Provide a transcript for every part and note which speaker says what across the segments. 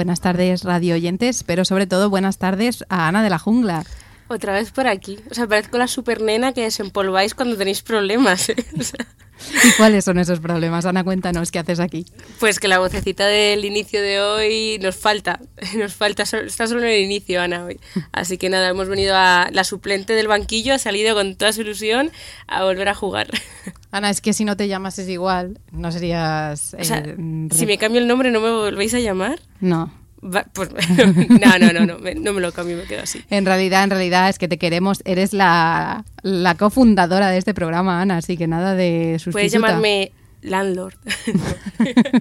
Speaker 1: Buenas tardes, radio oyentes, pero sobre todo buenas tardes a Ana de la Jungla.
Speaker 2: Otra vez por aquí. O sea, parezco la super nena que desempolváis cuando tenéis problemas. ¿eh? O sea,
Speaker 1: ¿Y cuáles son esos problemas? Ana, cuéntanos, ¿qué haces aquí?
Speaker 2: pues que la vocecita del inicio de hoy nos falta. Nos falta, está solo en el inicio, Ana, hoy. Así que nada, hemos venido a. La suplente del banquillo ha salido con toda su ilusión a volver a jugar.
Speaker 1: Ana, es que si no te llamas es igual, no serías...
Speaker 2: O sea,
Speaker 1: eh,
Speaker 2: si me cambio el nombre, ¿no me volvéis a llamar?
Speaker 1: No.
Speaker 2: Pues no, no, no, no, me- no me lo cambio, me quedo así.
Speaker 1: En realidad, en realidad es que te queremos, eres la, la cofundadora de este programa, Ana, así que nada de sustituta.
Speaker 2: Puedes llamarme Landlord.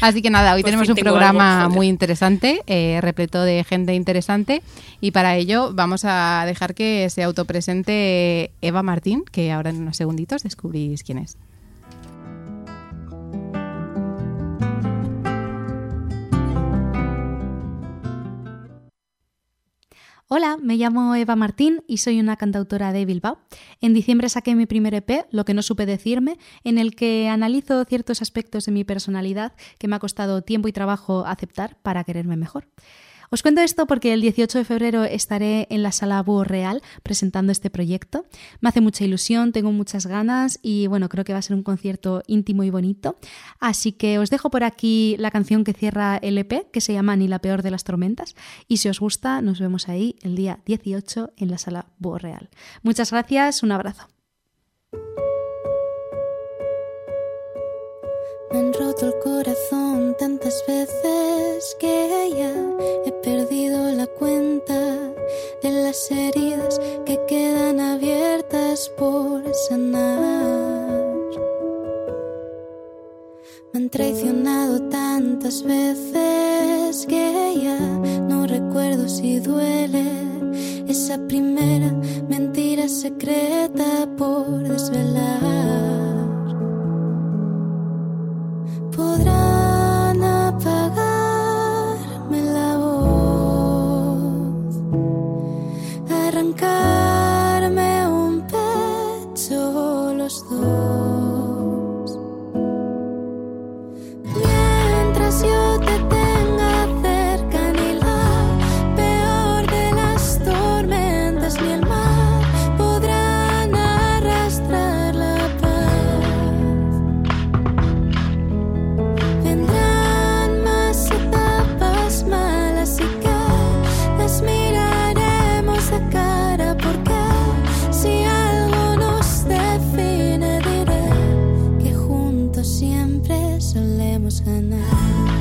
Speaker 1: Así que nada, hoy
Speaker 2: Por
Speaker 1: tenemos un programa muy interesante, eh, repleto de gente interesante, y para ello vamos a dejar que se autopresente Eva Martín, que ahora en unos segunditos descubrís quién es.
Speaker 3: Hola, me llamo Eva Martín y soy una cantautora de Bilbao. En diciembre saqué mi primer EP, Lo que no supe decirme, en el que analizo ciertos aspectos de mi personalidad que me ha costado tiempo y trabajo aceptar para quererme mejor. Os cuento esto porque el 18 de febrero estaré en la Sala Búho Real presentando este proyecto. Me hace mucha ilusión, tengo muchas ganas y bueno, creo que va a ser un concierto íntimo y bonito. Así que os dejo por aquí la canción que cierra el EP, que se llama Ni la peor de las tormentas. Y si os gusta, nos vemos ahí el día 18 en la Sala Búho Real. Muchas gracias, un abrazo.
Speaker 4: Tantas veces que ya he perdido la cuenta de las heridas que quedan abiertas por sanar. Me han traicionado tantas veces que ya no recuerdo si duele esa primera mentira secreta por desvelar. Podrán siempre solemos ganar.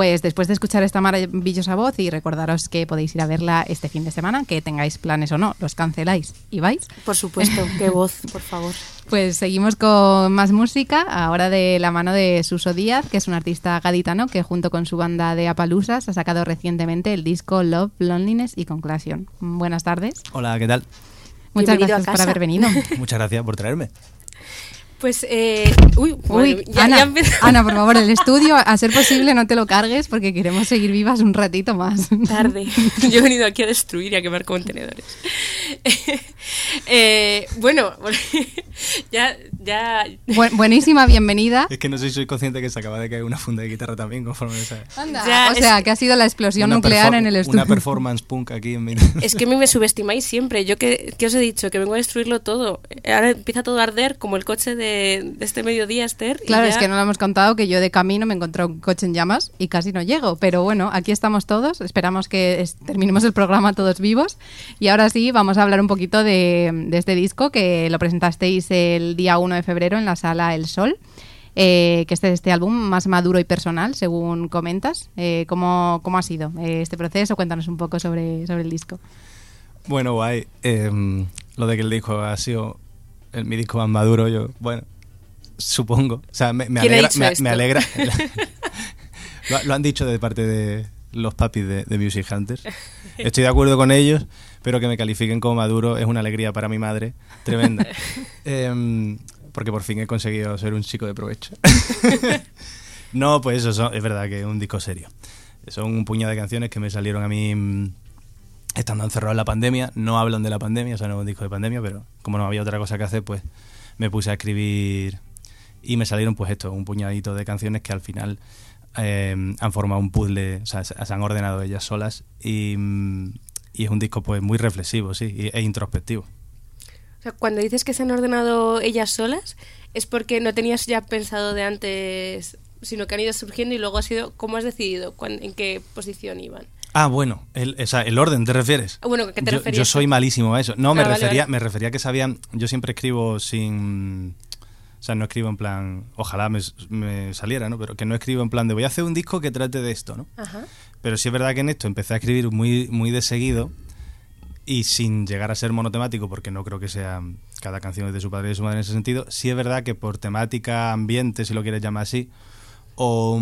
Speaker 1: Pues después de escuchar esta maravillosa voz y recordaros que podéis ir a verla este fin de semana, que tengáis planes o no, los canceláis y vais.
Speaker 2: Por supuesto, qué voz, por favor.
Speaker 1: Pues seguimos con más música, ahora de la mano de Suso Díaz, que es un artista gaditano que junto con su banda de Apalusas ha sacado recientemente el disco Love, Loneliness y Conclusion. Buenas tardes.
Speaker 5: Hola, ¿qué tal?
Speaker 1: Muchas
Speaker 2: Bienvenido
Speaker 1: gracias por haber venido.
Speaker 5: Muchas gracias por traerme.
Speaker 2: Pues, eh, uy, bueno,
Speaker 1: Uy,
Speaker 2: ya,
Speaker 1: Ana,
Speaker 2: ya
Speaker 1: Ana, por favor, el estudio, a ser posible, no te lo cargues porque queremos seguir vivas un ratito más.
Speaker 2: tarde. Yo he venido aquí a destruir y a quemar contenedores. Eh, bueno, ya, ya.
Speaker 1: Bu- buenísima bienvenida.
Speaker 5: Es que no sé si soy consciente que se acaba de caer una funda de guitarra también conforme esa-
Speaker 1: Anda,
Speaker 2: Ya,
Speaker 1: o sea,
Speaker 2: es-
Speaker 1: que ha sido la explosión
Speaker 5: una
Speaker 1: nuclear en el estudio.
Speaker 5: Una performance punk aquí en mi...
Speaker 2: Es que a mí me subestimáis siempre. Yo que, que os he dicho que vengo a destruirlo todo. Ahora empieza todo a arder como el coche de, de este mediodía, Esther. y
Speaker 1: Claro,
Speaker 2: ya-
Speaker 1: es que no lo hemos contado que yo de camino me encontré un coche en llamas y casi no llego. Pero bueno, aquí estamos todos. Esperamos que es- terminemos el programa todos vivos. Y ahora sí, vamos a hablar un poquito de, de este disco que lo presentasteis el día 1 de febrero en la sala El Sol. eh, que este es este álbum más maduro y personal, según comentas. Eh, ¿cómo, ¿Cómo ha sido eh, este proceso? Cuéntanos un poco sobre, sobre el disco.
Speaker 5: Bueno, guay. Em, lo de que el disco ha sido el- mi disco más maduro, yo, bueno, supongo. O sea, me, me
Speaker 2: ¿Quién ha
Speaker 5: alegra. Me, alegra. lo, lo han dicho de parte de los papis de, de Music Hunters. Estoy de acuerdo con ellos, pero que me califiquen como maduro es una alegría para mi madre tremenda. Em, porque por fin he conseguido ser un chico de provecho. no, pues eso son- es verdad que es un disco serio. Son un puñado de canciones que me salieron a mí mm, estando encerrado en la pandemia. No hablan de la pandemia, o sea, no es un disco de pandemia, pero como no había otra cosa que hacer, pues me puse a escribir y me salieron pues esto, un puñadito de canciones que al final eh, han formado un puzzle, o sea, se, han ordenado ellas solas y, es un disco pues muy reflexivo, sí, e introspectivo.
Speaker 2: O sea, cuando dices que se han ordenado ellas solas, es porque no tenías ya pensado de antes, sino que han ido surgiendo y luego ha sido, ¿cómo has decidido en qué posición iban?
Speaker 5: Ah, bueno, el, o sea, el orden, ¿te refieres?
Speaker 2: Ah, bueno, ¿a qué te
Speaker 5: yo,
Speaker 2: referías
Speaker 5: yo soy malísimo a eso. No, me
Speaker 2: Ah, vale,
Speaker 5: refería,
Speaker 2: vale.
Speaker 5: me refería a que sabían. Yo siempre escribo sin. O sea, no escribo en plan. Ojalá me, me saliera, ¿no? Pero que no escribo en plan de voy a hacer un disco que trate de esto, ¿no?
Speaker 2: Ajá.
Speaker 5: Pero sí es verdad que en esto empecé a escribir muy, muy de seguido y sin llegar a ser monotemático, porque no creo que sea cada canción es de su padre y de su madre en ese sentido. Sí es verdad que por temática, ambiente, si lo quieres llamar así, o,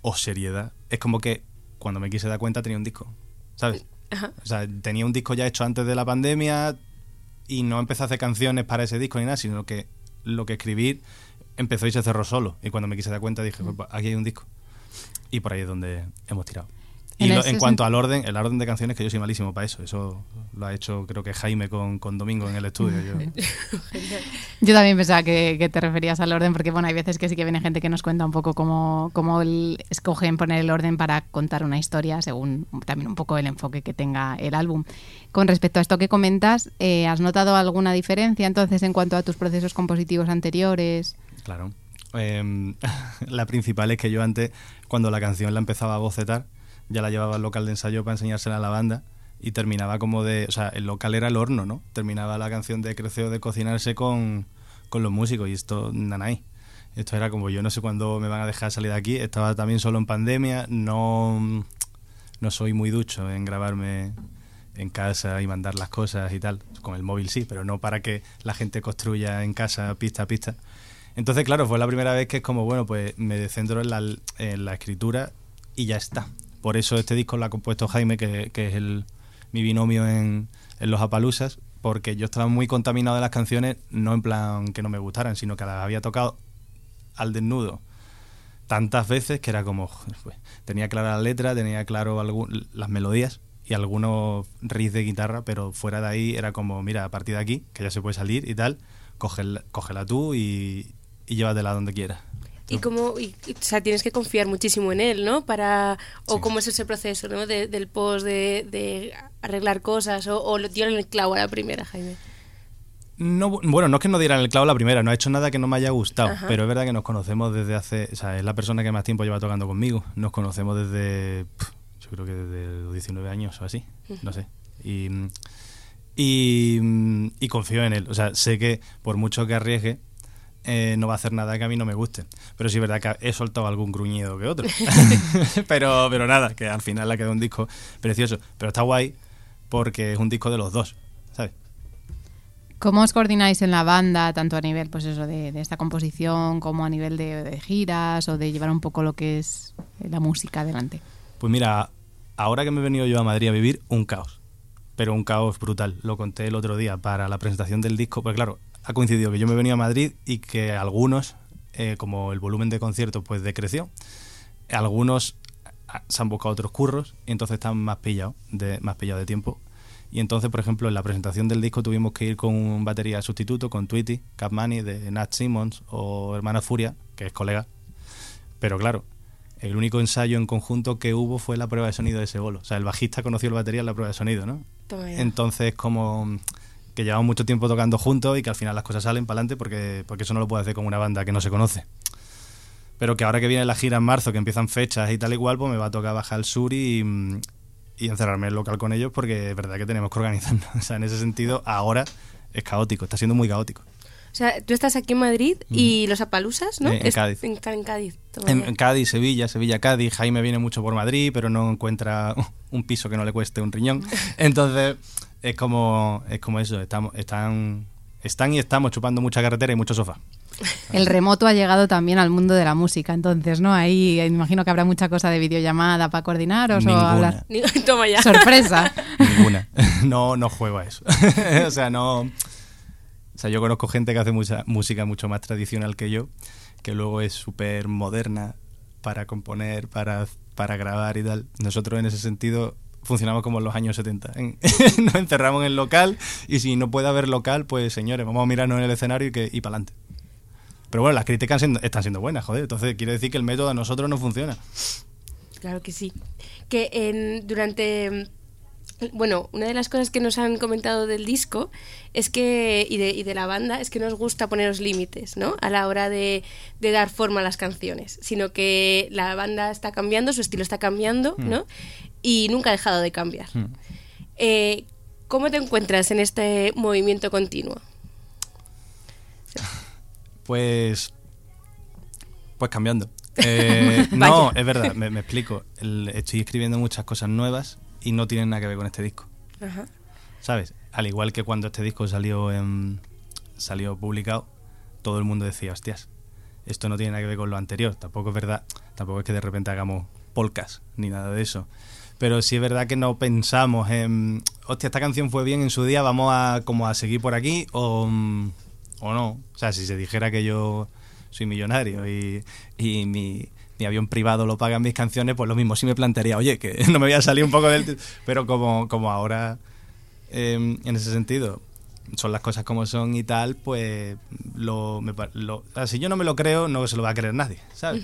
Speaker 5: o seriedad, es como que cuando me quise dar cuenta tenía un disco, ¿sabes?
Speaker 2: Ajá.
Speaker 5: O sea, tenía un disco ya hecho antes de la pandemia y no empecé a hacer canciones para ese disco ni nada, sino que lo que escribir empezó y se cerró solo. Y cuando me quise dar cuenta dije, pues, aquí hay un disco. Y por ahí es donde hemos tirado. Y
Speaker 1: En
Speaker 5: lo- en cuanto al orden, el orden de canciones, que yo soy malísimo para eso. Eso lo ha hecho creo que Jaime con, con Domingo en el estudio. Yo-
Speaker 1: Yo también pensaba que, que te referías al orden, porque bueno, hay veces que sí que viene gente que nos cuenta un poco cómo, cómo el- escogen poner el orden para contar una historia, según también un poco el enfoque que tenga el álbum. Con respecto a esto que comentas, eh, ¿has notado alguna diferencia entonces en cuanto a tus procesos compositivos anteriores?
Speaker 5: Claro. Em, la principal es que yo antes, cuando la canción la empezaba a bocetar, ya la llevaba al local de ensayo para enseñársela a la banda y terminaba como de... O sea, el local era el horno, ¿no? Terminaba la canción de Creceo de cocinarse con, con los músicos y esto, nanay. Esto era como, yo no sé cuándo me van a dejar salir de aquí. Estaba también solo en pandemia, no, no soy muy ducho en grabarme en casa y mandar las cosas y tal. Con el móvil sí, pero no para que la gente construya en casa pista a pista. Entonces, claro, fue la primera vez que es como, bueno, pues me centro en la, en la escritura y ya está. Por eso este disco lo ha compuesto Jaime, que, es el, mi binomio en, Los Apalusas, porque yo estaba muy contaminado de las canciones, no en plan que no me gustaran, sino que las había tocado al desnudo tantas veces que era como, pues, tenía clara la letra, tenía claro las melodías y algunos riffs de guitarra, pero fuera de ahí era como, mira, a partir de aquí, que ya se puede salir y tal, cógela, cógela tú y, y llévatela donde quieras.
Speaker 2: Y cómo, y, o sea, tienes que confiar muchísimo en él, ¿no? Para, o
Speaker 5: Sí.
Speaker 2: cómo es ese proceso, ¿no? De- del post, de, de arreglar cosas, o, o lo dieron el clavo a la primera, Jaime.
Speaker 5: No, bueno, no es que no dieran el clavo la primera, no ha hecho nada que no me haya gustado,
Speaker 2: Ajá.
Speaker 5: pero es verdad que nos conocemos desde hace, o sea, es la persona que más tiempo lleva tocando conmigo, nos conocemos desde, yo creo que desde los 19 años o así, no sé, y, y, y confío en él, o sea, sé que por mucho que arriesgue, eh, no va a hacer nada que a mí no me guste. Pero sí es verdad que he soltado algún gruñido que otro. pero, pero nada, que al final le ha quedado un disco precioso. Pero está guay porque es un disco de los dos, ¿sabes?
Speaker 1: ¿Cómo os coordináis en la banda, tanto a nivel pues eso, de, de esta composición como a nivel de, de giras o de llevar un poco lo que es la música adelante?
Speaker 5: Pues mira, ahora que me he venido yo a Madrid a vivir, un caos. Pero un caos brutal. Lo conté el otro día para la presentación del disco. Pues claro, ha coincidido que yo me he venido a Madrid y que algunos, eh, como el volumen de conciertos pues decreció, algunos ah, se han buscado otros curros y entonces están más pillados de, más pillados de tiempo. Y entonces, por ejemplo, en la presentación del disco tuvimos que ir con un batería sustituto, con Tweety, Capmani de Nat Simmons o Hermana Furia, que es colega. Pero claro, el único ensayo en conjunto que hubo fue la prueba de sonido de ese bolo. O sea, el bajista conoció el batería en la prueba de sonido, ¿no? Entonces, como que llevamos mucho tiempo tocando juntos y que al final las cosas salen para adelante porque, porque eso no lo puede hacer con una banda que no se conoce. Pero que ahora que viene la gira en marzo, que empiezan fechas y tal y cual, pues me va a tocar bajar al sur y, y encerrarme en el local con ellos porque es verdad que tenemos que organizarnos. O sea, en ese sentido, ahora es caótico, está siendo muy caótico.
Speaker 2: O sea, tú estás aquí en Madrid y los Apalusas, ¿no?
Speaker 5: En Cádiz.
Speaker 2: En, en Cádiz.
Speaker 5: en Cádiz, Sevilla, Sevilla, Cádiz. Jaime viene mucho por Madrid, pero no encuentra un piso que no le cueste un riñón. Entonces, es como, es como eso. Estamos, están, están y estamos chupando mucha carretera y mucho sofá.
Speaker 1: El remoto ha llegado también al mundo de la música, entonces, ¿no? Ahí eh, imagino que habrá mucha cosa de videollamada para coordinaros o hablar.
Speaker 2: Ni- Toma ya.
Speaker 1: Sorpresa.
Speaker 5: Ninguna. No, no juego a eso. o sea, no. O sea, yo conozco gente que hace mucha música mucho más tradicional que yo, que luego es súper moderna para componer, para, para grabar y tal. Nosotros en ese sentido funcionamos como en los años 70. En- Nos encerramos en el local y si no puede haber local, pues señores, vamos a mirarnos en el escenario y, que, y para adelante. Pero bueno, las críticas están siendo buenas, joder. Entonces quiere decir que el método a nosotros no funciona.
Speaker 2: Claro que sí. Que durante. Bueno, una de las cosas que nos han comentado del disco es que, y de, y de la banda, es que nos gusta poneros límites, ¿no? A la hora de, de dar forma a las canciones. Sino que la banda está cambiando, su estilo está cambiando, ¿no? Y nunca ha dejado de cambiar.
Speaker 5: Mm.
Speaker 2: Eh, ¿Cómo te encuentras en este movimiento continuo?
Speaker 5: Pues. Pues cambiando. Eh, no, es verdad, me, me explico. El- estoy escribiendo muchas cosas nuevas y no tienen nada que ver con este disco.
Speaker 2: Ajá.
Speaker 5: ¿Sabes? Al igual que cuando este disco salió en- salió publicado, todo el mundo decía, hostias, esto no tiene nada que ver con lo anterior. Tampoco es verdad, tampoco es que de repente hagamos polcas ni nada de eso. Pero sí es verdad que no pensamos en, hostia, esta canción fue bien en su día, vamos a como a seguir por aquí o, o no. O sea, si se dijera que yo soy millonario y, y mi, mi avión privado lo pagan mis canciones, pues lo mismo sí me plantearía, oye, que no me voy a salir un poco del... Pero como, como ahora, eh, en ese sentido, son las cosas como son y tal, pues lo, me lo- o sea, si yo no me lo creo, no se lo va a creer nadie, ¿sabes?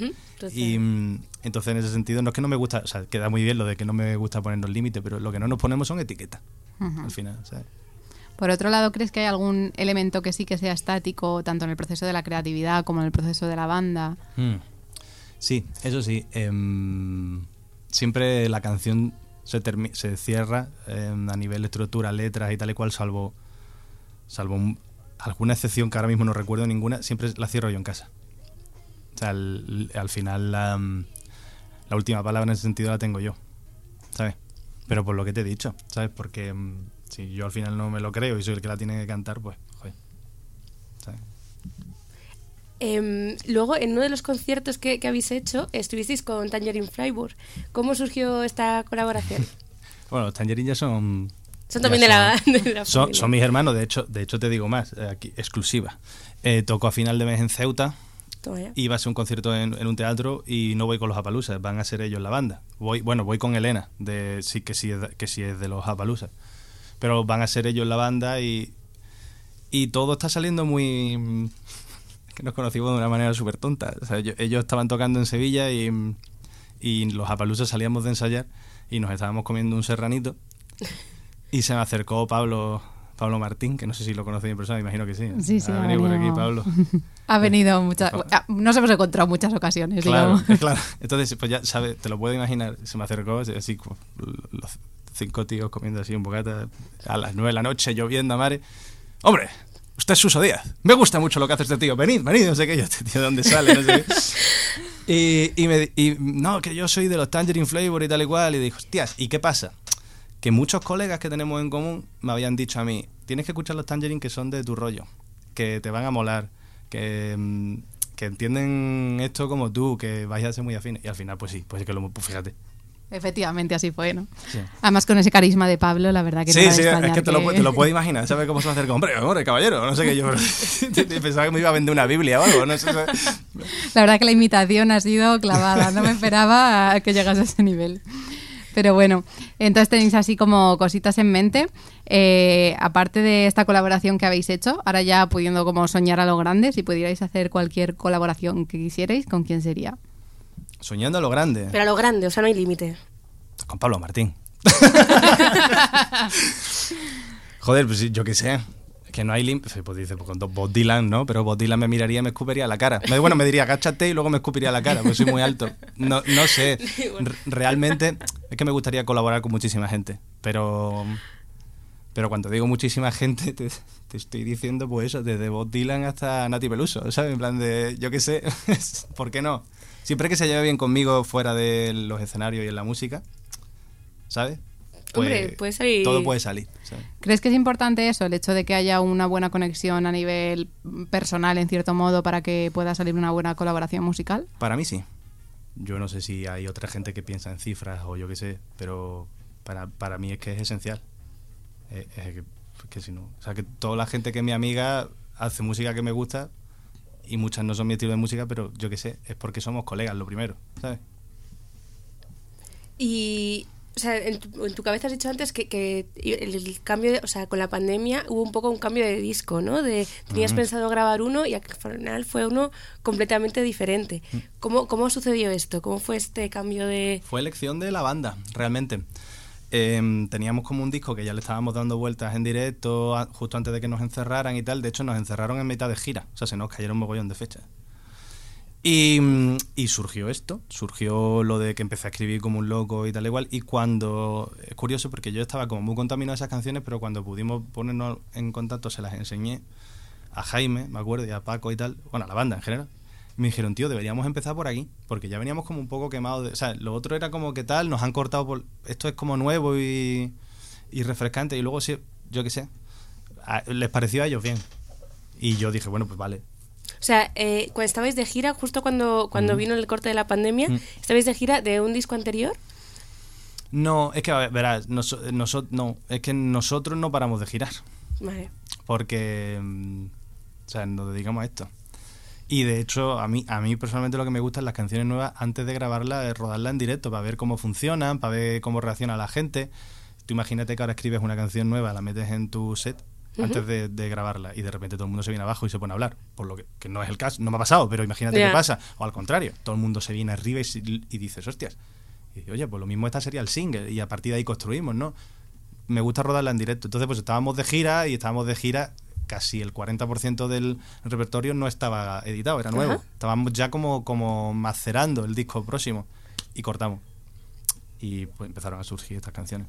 Speaker 5: Y mm, entonces en ese sentido no es que no me gusta, o sea, queda muy bien lo de que no me gusta ponernos límites, pero lo que no nos ponemos son etiquetas, al final, ¿sabes?
Speaker 1: Por otro lado, ¿crees que hay algún elemento que sí que sea estático, tanto en el proceso de la creatividad como en el proceso de la banda?
Speaker 5: Mm. Sí, eso sí. em, siempre la canción se, se cierra em, a nivel estructura, letras y tal y cual, salvo, salvo un- alguna excepción que ahora mismo no recuerdo ninguna, siempre la cierro yo en casa. O sea, al, al final la, mm, la última palabra en ese sentido la tengo yo, ¿sabes? Pero por lo que te he dicho, ¿sabes? Porque si yo al final no me lo creo y soy el que la tiene que cantar, pues, joder. ¿sabes?
Speaker 2: Em, luego, en uno de los conciertos que, que habéis hecho, estuvisteis con Tangerine Freiburg. ¿Cómo surgió esta colaboración?
Speaker 5: Bueno, los Tangerine ya son...
Speaker 2: Son también de la, de la
Speaker 5: son, mis hermanos, de hecho, de hecho te digo más, eh, aquí, exclusiva. Eh, toco a final de mes en Ceuta,
Speaker 2: Toma ya.
Speaker 5: iba a ser un concierto en, en un teatro y no voy con los Apaluzas, van a ser ellos la banda. Voy, bueno, voy con Elena, de sí que sí que sí es de los Apaluzas. Pero van a ser ellos la banda y, y todo está saliendo muy... que nos conocimos de una manera súper tonta. O sea, yo- ellos estaban tocando en Sevilla y, y los Apaluzas salíamos de ensayar y nos estábamos comiendo un serranito y se me acercó Pablo Pablo Martín, que no sé si lo conocéis en persona, imagino que sí.
Speaker 1: Sí, sí,
Speaker 5: Ha
Speaker 1: ha
Speaker 5: venido por aquí
Speaker 1: venido.
Speaker 5: Pablo.
Speaker 1: Ha venido muchas...
Speaker 5: Por favor.
Speaker 1: ah, Nos hemos encontrado muchas ocasiones,
Speaker 5: Claro,
Speaker 1: digamos.
Speaker 5: claro. Entonces, pues ya sabes, te lo puedo imaginar. Se me acercó así, los cinco tíos comiendo así un bocata a las nueve de la noche, lloviendo a mares. ¡Hombre! Usted es Suso Díaz, me gusta mucho lo que hace este tío, venid, venid, no sé qué, yo, este tío, ¿de dónde sale? No sé qué. Y, y me, y, no, que yo soy de los Tangerine Flavor y tal y cual, y dijo, hostias, ¿y qué pasa? Que muchos colegas que tenemos en común me habían dicho a mí, tienes que escuchar los Tangerine que son de tu rollo, que te van a molar, que, mm, que entienden esto como tú, que vais a ser muy afines. Y al final, pues sí, pues es que lo, pues fíjate.
Speaker 1: Efectivamente, así fue, ¿no?
Speaker 5: Sí.
Speaker 1: Además, con ese carisma de Pablo, la verdad que
Speaker 5: Sí, sí, es que te lo, te lo puedes imaginar, ¿sabes cómo se va a hacer hombre, hombre, caballero? No sé qué yo. Pensaba que me iba a vender una Biblia o algo, no sé.
Speaker 1: La verdad que la imitación ha sido clavada, no me esperaba que llegase a ese nivel. Pero bueno, entonces tenéis así como cositas en mente. Eh, aparte de esta colaboración que habéis hecho, ahora ya pudiendo como soñar a lo grande, si pudierais hacer cualquier colaboración que quisierais, ¿con quién sería?
Speaker 5: Soñando a lo grande.
Speaker 2: Pero a lo grande, o sea, no hay límite.
Speaker 5: Con Pablo Martín. Joder, pues yo qué sé. Que no hay límite. Pues dice, pues con Bob Dylan, ¿no? Pero Bob Dylan me miraría y me escupiría la cara. Bueno, me diría, agáchate y luego me escupiría la cara, porque soy muy alto. No, no sé. Realmente es que me gustaría colaborar con muchísima gente. Pero. Pero cuando digo muchísima gente, te, te estoy diciendo, pues eso, desde Bob Dylan hasta Nati Peluso, ¿sabes? En plan de, yo qué sé, ¿por qué no? Siempre que se lleve bien conmigo fuera de los escenarios y en la música, ¿sabes?
Speaker 2: Hombre, puede salir-
Speaker 5: Todo puede salir, ¿sabes?
Speaker 1: ¿Crees que es importante eso, el hecho de que haya una buena conexión a nivel personal, en cierto modo, para que pueda salir una buena colaboración musical?
Speaker 5: Para mí sí. Yo no sé si hay otra gente que piensa en cifras o yo qué sé, pero para, para mí es que es esencial. Eh, es que, que si no, o sea, que toda la gente que es mi amiga hace música que me gusta y muchas no son mi estilo de música, pero yo qué sé, es porque somos colegas, lo primero, ¿sabes?
Speaker 2: Y, o sea, en tu, en tu cabeza has dicho antes que, que el, el cambio, de- o sea, con la pandemia hubo un poco un cambio de disco, ¿no? De tenías
Speaker 5: Ujú.
Speaker 2: pensado grabar uno y al final fue uno completamente diferente.
Speaker 5: Mm.
Speaker 2: ¿Cómo, ¿Cómo sucedió esto? ¿Cómo fue este cambio de...?
Speaker 5: Fue elección de la banda, realmente. Em, teníamos como un disco que ya le estábamos dando vueltas en directo a- justo antes de que nos encerraran y tal. De hecho, nos encerraron en mitad de gira. O sea, se nos cayeron un mogollón de fechas. Y, mm, y surgió esto, surgió lo de que empecé a escribir como un loco y tal igual. Y cuando, es curioso porque yo estaba como muy contaminado de esas canciones, pero cuando pudimos ponernos en contacto se las enseñé a Jaime, me acuerdo, y a Paco y tal, bueno, a la banda en general. Me dijeron, tío, deberíamos empezar por aquí, porque ya veníamos como un poco quemados. de- o sea, lo otro era como que tal, nos han cortado por. Esto es como nuevo y, y refrescante, y luego sí, yo qué sé, a- les pareció a ellos bien. Y yo dije, bueno, pues vale,
Speaker 2: O sea, eh, cuando estabais de gira, justo cuando, cuando
Speaker 5: Mm.
Speaker 2: vino el corte de la pandemia,
Speaker 5: Mm.
Speaker 2: ¿estabais de gira de un disco anterior?
Speaker 5: No, es que, a ver, verás, no, es que nosotros no paramos de girar,
Speaker 2: Vale.
Speaker 5: porque, mm, o sea, nos dedicamos a esto. Y de hecho, a mí, a mí personalmente lo que me gustan las canciones nuevas, antes de grabarlas, es rodarlas en directo, para ver cómo funcionan, para ver cómo reacciona la gente. Tú imagínate que ahora escribes una canción nueva, la metes en tu set antes de, de grabarla y de repente todo el mundo se viene abajo y se pone a hablar, por lo que, que no es el caso, no me ha pasado, pero imagínate qué pasa. O al contrario, todo el mundo se viene arriba y, y dices, hostias. Y oye, pues lo mismo esta sería el single y a partir de ahí construimos, ¿no? Me gusta rodarla en directo. Entonces, pues estábamos de gira y estábamos de gira, casi el 40% del repertorio no estaba editado, era nuevo.
Speaker 2: Ajá.
Speaker 5: Estábamos ya como, como macerando el disco próximo y cortamos. Y pues empezaron a surgir estas canciones.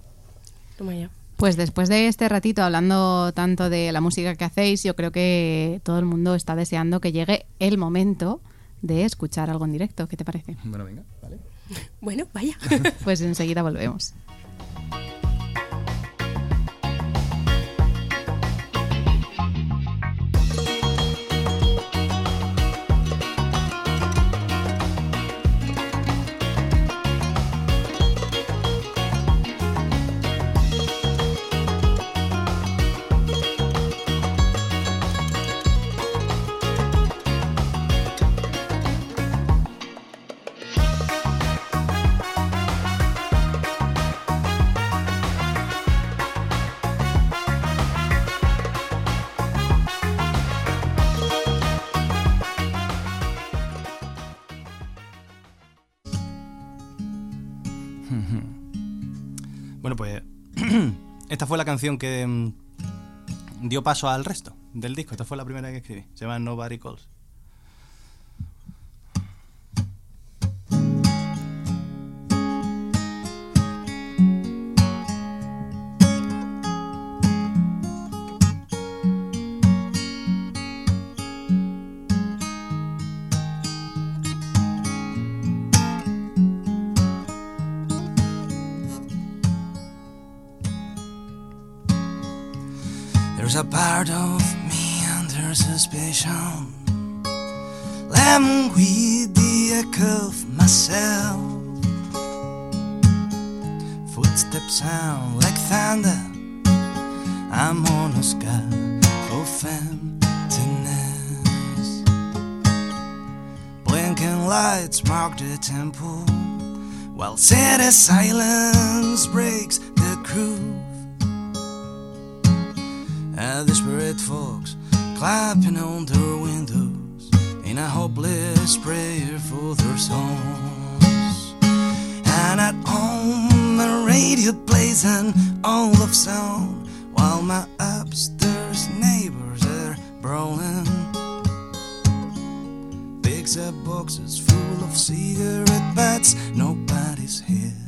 Speaker 2: Toma ya.
Speaker 1: Pues después de este ratito hablando tanto de la música que hacéis, yo creo que todo el mundo está deseando que llegue el momento de escuchar algo en directo. ¿Qué te parece?
Speaker 5: Bueno, venga, vale.
Speaker 2: Bueno, vaya.
Speaker 1: Pues enseguida volvemos.
Speaker 5: Canción que mm, dio paso al resto del disco. Esta fue la primera que escribí. Se llama Nobody Calls.
Speaker 6: City silence breaks the groove. And desperate folks clapping on their windows in a hopeless prayer for their souls. And at home, the radio plays an all of sound while my upstairs neighbors are brawling. Picks up boxes full of cigarette butts, his here.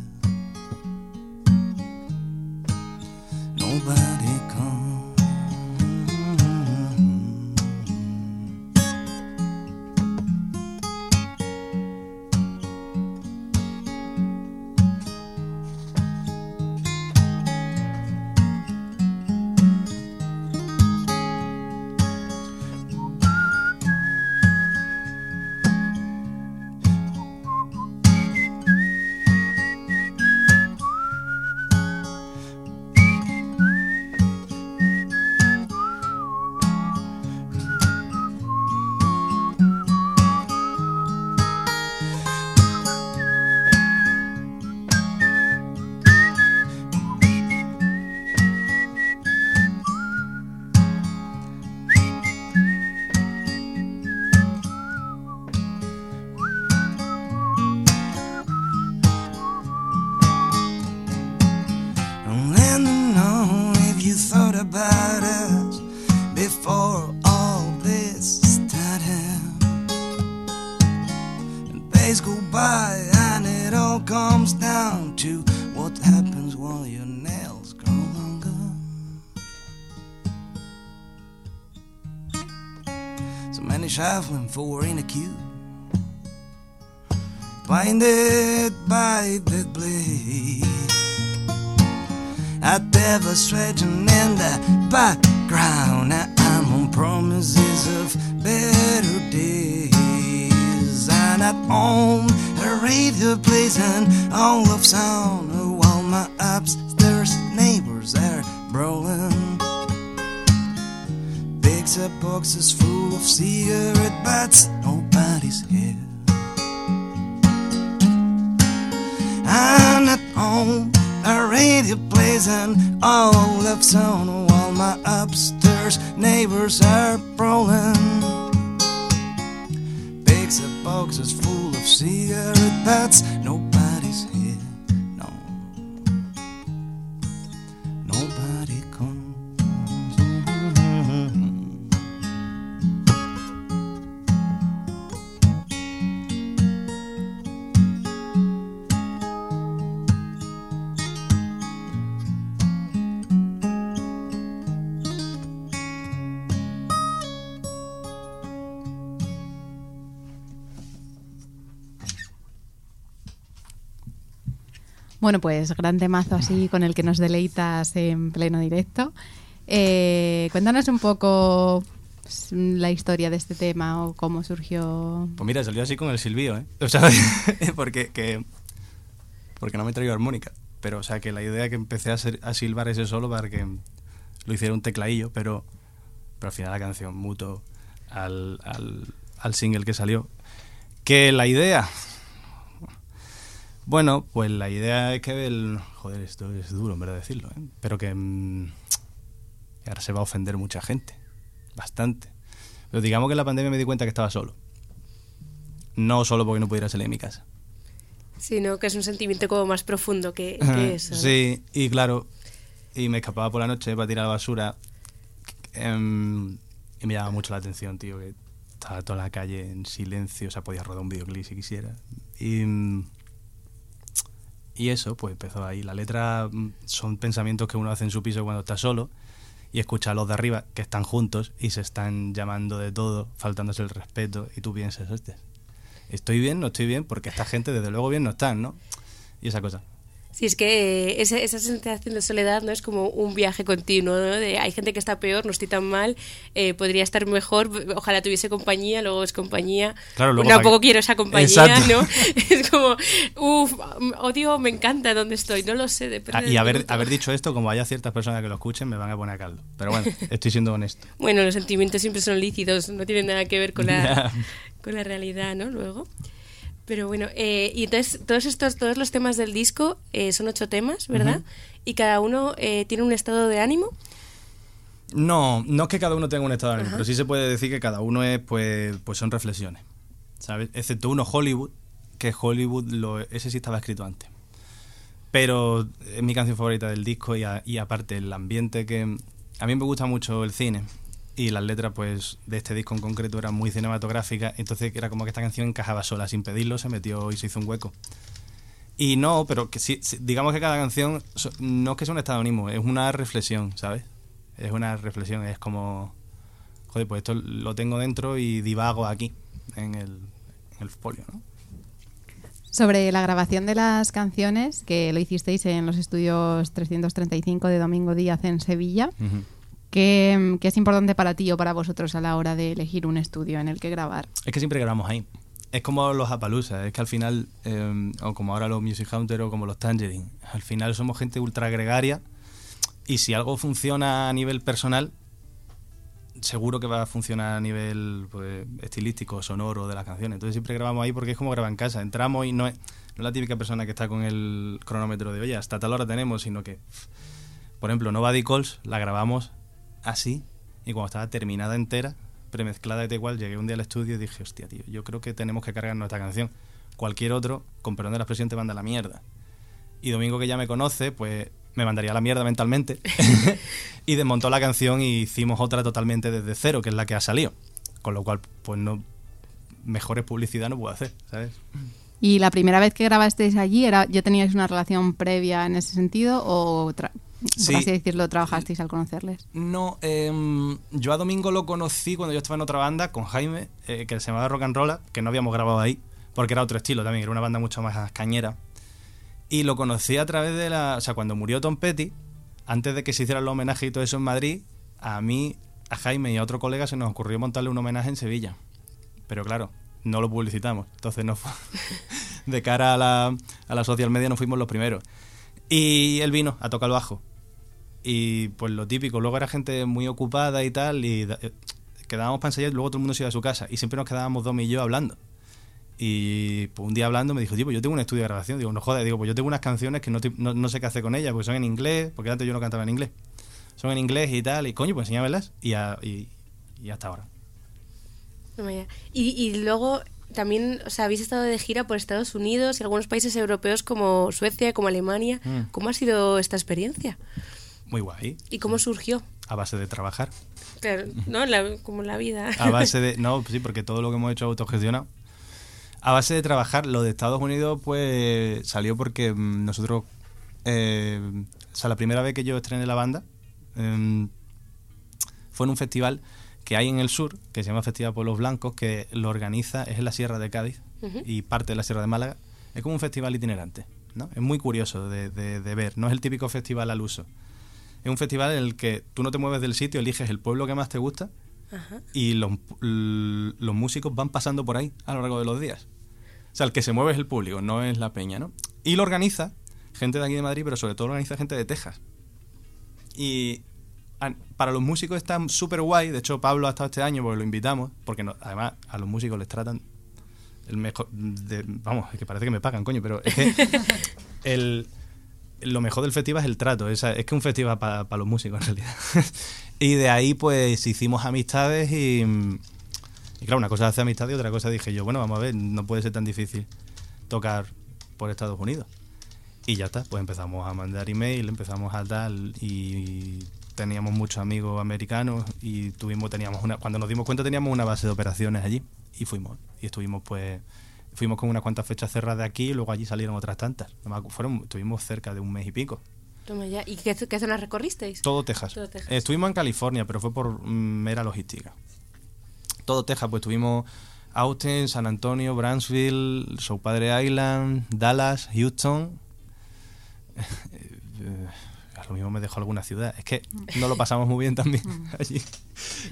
Speaker 6: Forward in a queue. Blinded by the blade I demonstrating in the background. I'm on promises of better days. And at home, a radio plays an all of sound while my upstairs neighbors are brawling. Picks up boxes full of cigarette butts, nobody's here. I'm at home, a radio plays an all love song while my upstairs neighbors are brawling. Picks up boxes full of cigarette butts,
Speaker 1: Bueno, pues gran temazo así con el que nos deleitas en pleno directo. Eh, cuéntanos un poco pues, la historia de este tema o cómo surgió.
Speaker 5: Pues mira, salió así con el silbío, ¿eh? O sea, porque, que, porque no me traigo armónica. Pero, o sea, que la idea que empecé a, a silbar ese solo para que lo hiciera un tecladillo, pero, pero al final la canción muto al, al, al single que salió. Que la idea. Bueno, pues la idea es que el. Joder, esto es duro en verdad decirlo, ¿eh? Pero que. mm, que ahora se va a ofender mucha gente. Bastante. Pero digamos que en la pandemia me di cuenta que estaba solo. No solo porque no pudiera salir de mi casa.
Speaker 2: Sino que es un sentimiento como más profundo que, que eso. ¿no?
Speaker 5: Sí, y claro, y me escapaba por la noche para tirar la basura. em, y me llamaba mucho la atención, tío, que estaba toda la calle en silencio, o sea, podía rodar un videoclip si quisiera. Y, mm, y eso, pues empezó ahí. La letra mm, son pensamientos que uno hace en su piso cuando está solo y escucha a los de arriba que están juntos y se están llamando de todo, faltándose el respeto, y tú piensas, hostia, ¿estoy bien? ¿No estoy bien? Porque esta gente, desde luego, bien no están, ¿no? Y esa cosa.
Speaker 2: Sí, es que eh, esa, esa sensación de soledad no es como un viaje continuo, ¿no? De, hay gente que está peor, no estoy tan mal, eh, podría estar mejor, ojalá tuviese compañía, luego es compañía.
Speaker 5: Claro, luego
Speaker 2: Tampoco quiero esa compañía,
Speaker 5: Exacto.
Speaker 2: ¿no? Es como, uff, odio, me encanta donde estoy, no lo sé, depende
Speaker 5: Ah, y haber, haber dicho esto, como haya ciertas personas que lo escuchen, me van a poner a caldo. Pero bueno, estoy siendo honesto.
Speaker 2: Bueno, los sentimientos siempre son lícitos, no tienen nada que ver con la, con la realidad, ¿no? Luego. Pero bueno, eh, y entonces todos estos, todos los temas del disco eh, son ocho temas, ¿verdad? Y cada uno eh, tiene un estado de ánimo.
Speaker 5: No, no es que cada uno tenga un estado de ánimo,
Speaker 2: Ajá.
Speaker 5: pero sí se puede decir que cada uno es, pues, pues son reflexiones, ¿sabes? Excepto uno Hollywood, que Hollywood, lo, ese sí estaba escrito antes. Pero es mi canción favorita del disco y, a- y aparte el ambiente que... A mí me gusta mucho el cine y las letras, pues, de este disco en concreto eran muy cinematográficas, entonces era como que esta canción encajaba sola, sin pedirlo, se metió y se hizo un hueco. Y no, pero que sí, digamos que cada canción no es que sea un estado ánimo, es una reflexión, ¿sabes? Es una reflexión, es como, joder, pues esto lo tengo dentro y divago aquí, en el, en el folio, ¿no?
Speaker 1: Sobre la grabación de las canciones, que lo hicisteis en los estudios 335 de Domingo Díaz en Sevilla, ¿qué, qué es importante para ti o para vosotros a la hora de elegir un estudio en el que grabar?
Speaker 5: Es que siempre grabamos ahí. Es como los Apalooza, es que al final, eh, o como ahora los Music Hunter o como los Tangerine, al final somos gente ultra gregaria y si algo funciona a nivel personal, seguro que va a funcionar a nivel pues, estilístico, sonoro de las canciones. Entonces siempre grabamos ahí porque es como grabar en casa. Entramos y no es, no la típica persona que está con el cronómetro de, oye, hasta tal hora tenemos, sino que, por ejemplo, Nobody Calls la grabamos así y cuando estaba terminada entera, premezclada y tal igual, llegué un día al estudio y dije, hostia, tío, yo creo que tenemos que cargar nuestra canción. Cualquier otro, con perdón de la expresión, te manda a la mierda. Y Domingo, que ya me conoce, pues me mandaría a la mierda mentalmente. y desmontó la canción y hicimos otra totalmente desde cero, que es la que ha salido. Con lo cual, pues no. Mejores publicidad no puedo hacer, ¿sabes?
Speaker 1: ¿Y la primera vez que grabasteis allí, era ya teníais una relación previa en ese sentido o,
Speaker 5: Sí.
Speaker 1: por así decirlo, trabajasteis al conocerles?
Speaker 5: No, em, yo a Domingo lo conocí cuando yo estaba en otra banda con Jaime, eh, que se llamaba Rock and Roll, que no habíamos grabado ahí, porque era otro estilo también, era una banda mucho más cañera. Y lo conocí a través de la. O sea, cuando murió Tom Petty, antes de que se hiciera el homenaje y todo eso en Madrid, a mí, a Jaime y a otro colega se nos ocurrió montarle un homenaje en Sevilla. Pero claro, no lo publicitamos. Entonces no fue. de cara a la, a la social media no fuimos los primeros. Y él vino a tocar el bajo. Y pues lo típico, luego era gente muy ocupada y tal, y eh, quedábamos para ensayar luego todo el mundo se iba a su casa. Y siempre nos quedábamos Dom y yo hablando. Y pues, un día hablando me dijo, tío, pues yo tengo un estudio de grabación. Digo, no jodas, digo, pues yo tengo unas canciones que no, no, sé qué hacer con ellas, porque son en inglés, porque antes yo no cantaba en inglés. Son en inglés y tal, y coño, pues enséñamelas. Y, a- y, hasta ahora.
Speaker 2: Y luego también, o sea, habéis estado de gira por Estados Unidos y algunos países europeos como Suecia, como Alemania.
Speaker 5: Mm.
Speaker 2: ¿Cómo ha sido esta experiencia?
Speaker 5: Muy guay.
Speaker 2: ¿Y cómo surgió?
Speaker 5: A base de trabajar.
Speaker 2: Claro, ¿no? La- como la vida.
Speaker 5: A base de. No, pues sí, porque todo lo que hemos hecho autogestionado. A base de trabajar, lo de Estados Unidos, pues salió porque mm, nosotros. eh, o sea, la primera vez que yo estrené la banda em, fue en un festival que hay en el sur, que se llama Festival Pueblos Blancos, que lo organiza, es en la Sierra de Cádiz y parte de la Sierra de Málaga. Es como un festival itinerante, ¿no? Es muy curioso de, de- de ver, no es el típico festival al uso. Es un festival en el que tú no te mueves del sitio, eliges el pueblo que más te gusta y los, los músicos van pasando por ahí a lo largo de los días. O sea, el que se mueve es el público, no es la peña, ¿no? Y lo organiza gente de aquí de Madrid, pero sobre todo lo organiza gente de Texas. Y para los músicos está súper guay. De hecho, Pablo ha estado este año porque lo invitamos, porque no- además a los músicos les tratan el mejor. de- vamos, es que parece que me pagan, coño, pero es que el, lo mejor del festival es el trato. esa- es que es un festival para los músicos, en realidad. y de ahí, pues, hicimos amistades y. Y claro, una cosa es hacer amistad y otra cosa dije yo, bueno, vamos a ver, no puede ser tan difícil tocar por Estados Unidos. Y ya está, pues empezamos a mandar email, empezamos a tal y teníamos muchos amigos americanos y tuvimos teníamos una cuando nos dimos cuenta teníamos una base de operaciones allí y fuimos y estuvimos pues fuimos con unas cuantas fechas cerradas de aquí y luego allí salieron otras tantas. Fueron estuvimos cerca de un mes y pico.
Speaker 2: ¿Y qué, qué zonas recorristeis?
Speaker 5: Todo Texas.
Speaker 2: Todo Texas.
Speaker 5: Eh, estuvimos en California, pero fue por mm, mera logística. Todo Texas, pues estuvimos Austin, San Antonio, Brownsville, South Padre Island, Dallas, Houston, eh, a lo mismo me dejó alguna ciudad. Es que no lo pasamos muy bien también allí.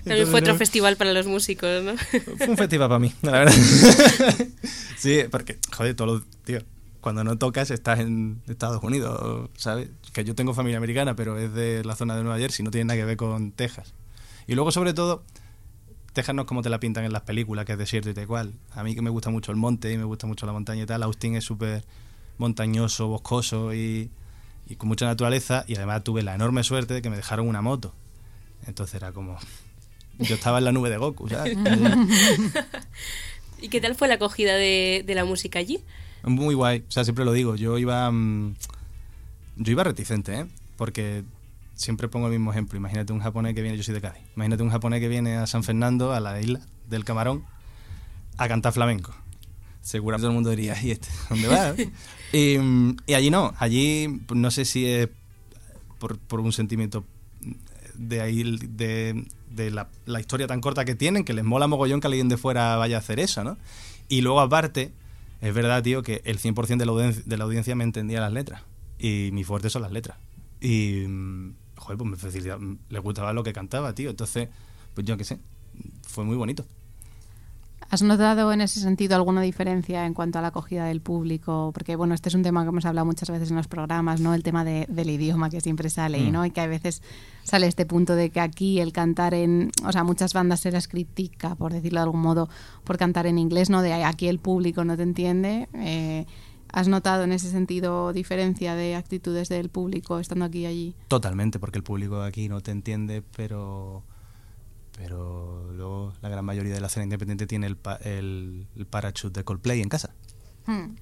Speaker 2: También fue otro festival para los músicos, ¿no?
Speaker 5: Fue un festival para mí, la verdad. sí, porque, joder, todos los, tío, cuando no tocas estás en Estados Unidos, ¿sabes? Que yo tengo familia americana, pero es de la zona de Nueva Jersey, no tiene nada que ver con Texas. Y luego, sobre todo, Texas no es como te la pintan en las películas, que es desierto y tal cual. A mí que me gusta mucho el monte y me gusta mucho la montaña y tal, Austin es súper montañoso, boscoso y, y con mucha naturaleza. Y además tuve la enorme suerte de que me dejaron una moto. Entonces era como... Yo estaba en la nube de Goku, ¿sabes?
Speaker 2: ¿Y qué tal fue la acogida de, de la música allí?
Speaker 5: Muy guay, o sea, siempre lo digo. Yo iba. mm, yo iba reticente, ¿eh? Porque siempre pongo el mismo ejemplo. Imagínate un japonés que viene, yo soy de Cádiz. Imagínate un japonés que viene a San Fernando, a la isla del Camarón, a cantar flamenco. Seguramente todo el mundo diría, ¿y este? ¿Dónde va? y, allí no, allí no sé si es por, un sentimiento de ahí, de, de la, historia tan corta que tienen, que les mola mogollón que alguien de fuera vaya a hacer eso, ¿no? Y luego aparte, es verdad, tío, que el 100% de de la audiencia me entendía las letras. Y mi fuerte son las letras. Y, joder, pues me facilitaba, les gustaba lo que cantaba, tío. Entonces, pues yo qué sé, fue muy bonito.
Speaker 1: ¿Has notado en ese sentido alguna diferencia en cuanto a la acogida del público? Porque, bueno, este es un tema que hemos hablado muchas veces en los programas, ¿no? El tema de- del idioma que siempre sale,
Speaker 5: Mm.
Speaker 1: ¿no? Y que a veces sale este punto de que aquí el cantar en... O sea, muchas bandas se las critica, por decirlo de algún modo, por cantar en inglés, ¿no? De aquí el público no te entiende. Eh, ¿Has notado en ese sentido diferencia de actitudes del público estando aquí y allí?
Speaker 5: Totalmente, porque el público de aquí no te entiende, pero pero luego la gran mayoría de la escena independiente tiene el, pa- el, el parachute de Coldplay en casa.
Speaker 1: Hmm.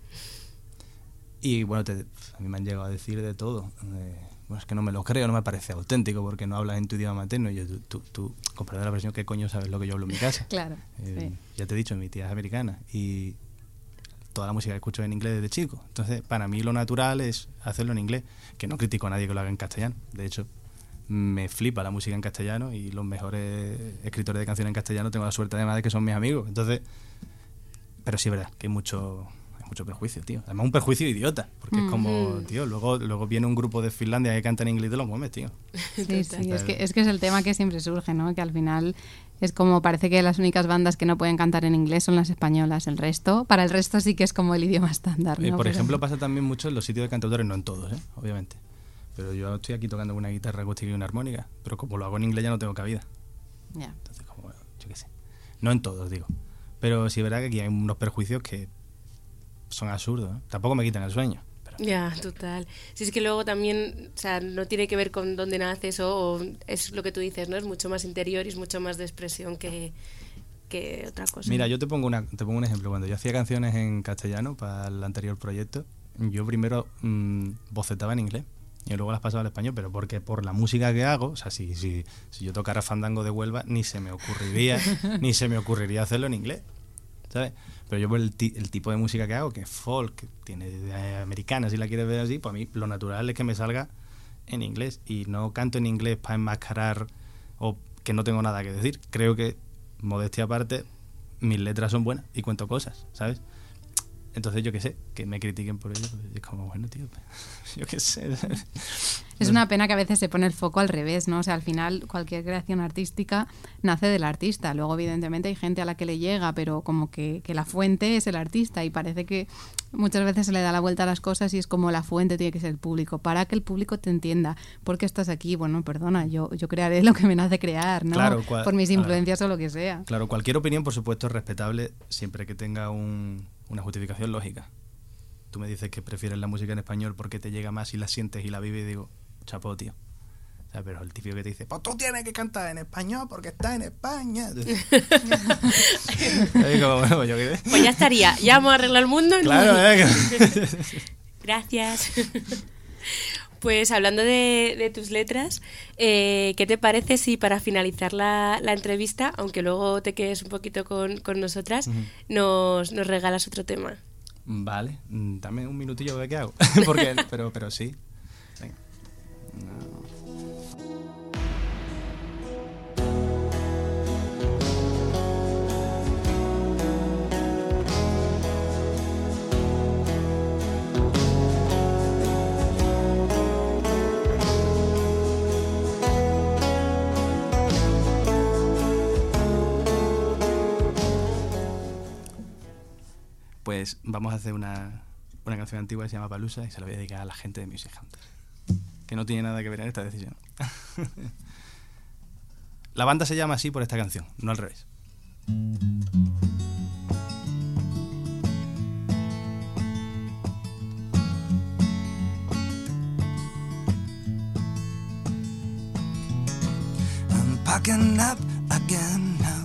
Speaker 5: Y bueno, te- a mí me han llegado a decir de todo. Eh, bueno, es que no me lo creo, no me parece auténtico porque no hablas en tu idioma materno. Y yo, tú, tú, tú comprende la versión, ¿qué coño sabes lo que yo hablo en mi casa?
Speaker 1: Claro,
Speaker 5: Eh,
Speaker 1: sí.
Speaker 5: Ya te he dicho, mi tía es americana y toda la música que escucho es en inglés desde chico. Entonces, para mí lo natural es hacerlo en inglés, que no critico a nadie que lo haga en castellano. De hecho, me flipa la música en castellano y los mejores escritores de canciones en castellano tengo la suerte además de que son mis amigos. Entonces, pero sí es verdad que hay mucho, hay mucho prejuicio, tío. Además, un prejuicio idiota, porque es como, tío, luego, luego viene un grupo de Finlandia que canta en inglés y te lo mueves, tío.
Speaker 1: Sí, sí, es que, es que es el tema que siempre surge, ¿no? Que al final es como parece que las únicas bandas que no pueden cantar en inglés son las españolas. El resto, para el resto sí que es como el idioma estándar,
Speaker 5: Eh,
Speaker 1: ¿no?
Speaker 5: por
Speaker 1: Pero-
Speaker 5: ejemplo, pasa también mucho en los sitios de cantautores, no en todos, ¿eh? obviamente. Pero yo estoy aquí tocando una guitarra acústica y una armónica, pero como lo hago en inglés ya no tengo cabida.
Speaker 1: Ya.
Speaker 5: Entonces, como, yo qué sé. No en todos, digo. Pero sí es verdad que aquí hay unos perjuicios que son absurdos. ¿eh? Tampoco me quitan el sueño.
Speaker 2: Ya, total. Si es que luego también, o sea, no tiene que ver con dónde naces o, o es lo que tú dices, ¿no? Es mucho más interior y es mucho más de expresión que, que otra cosa.
Speaker 5: Mira, yo te pongo, una, te pongo un ejemplo. Cuando yo hacía canciones en castellano para el anterior proyecto, yo primero mm, bocetaba en inglés y luego las pasaba al español, pero porque por la música que hago, o sea, si, si, si yo tocara Fandango de Huelva, ni se me ocurriría, ni se me ocurriría hacerlo en inglés, ¿sabes? Pero yo por el, el tipo de música que hago, que es folk, que tiene eh, americana, si la quieres ver así, pues a mí lo natural es que me salga en inglés y no canto en inglés para enmascarar o que no tengo nada que decir. Creo que, modestia aparte, mis letras son buenas y cuento cosas, ¿sabes? Entonces yo qué sé, que me critiquen por ello, pues, es como, bueno, tío, yo qué sé.
Speaker 1: Es una pena que a veces se pone el foco al revés, ¿no? O sea, al final cualquier creación artística nace del artista. Luego, evidentemente, hay gente a la que le llega, pero como que, que la fuente es el artista y parece que muchas veces se le da la vuelta a las cosas y es como la fuente tiene que ser el público. Para que el público te entienda. ¿Por qué estás aquí? Bueno, perdona, yo, yo crearé lo que me nace crear, ¿no?
Speaker 5: Claro,
Speaker 1: Por mis influencias o lo que sea.
Speaker 5: Claro, cualquier opinión, por supuesto, es respetable siempre que tenga un- una justificación lógica. Tú me dices que prefieres la música en español porque te llega más y la sientes y la vives y digo, chapo, tío. O sea, pero el típico que te dice, pues tú tienes que cantar en español porque estás en España. Ahí como, bueno, yo qué sé.
Speaker 2: Pues ya estaría, ya vamos a arreglar el mundo.
Speaker 5: Claro, ¿eh?
Speaker 2: Gracias. Pues hablando de, de tus letras, eh, ¿qué te parece si para finalizar la, la entrevista, aunque luego te quedes un poquito con, con nosotras, nos, nos regalas otro tema?
Speaker 5: Vale, mm, dame un minutillo ver qué hago. porque, pero, pero sí. Venga. Pues vamos a hacer una, una canción antigua que se llama Palusa y se la voy a dedicar a la gente de Music Hunter. Que no tiene nada que ver en esta decisión. la banda se llama así por esta canción, no al revés.
Speaker 6: Up again now.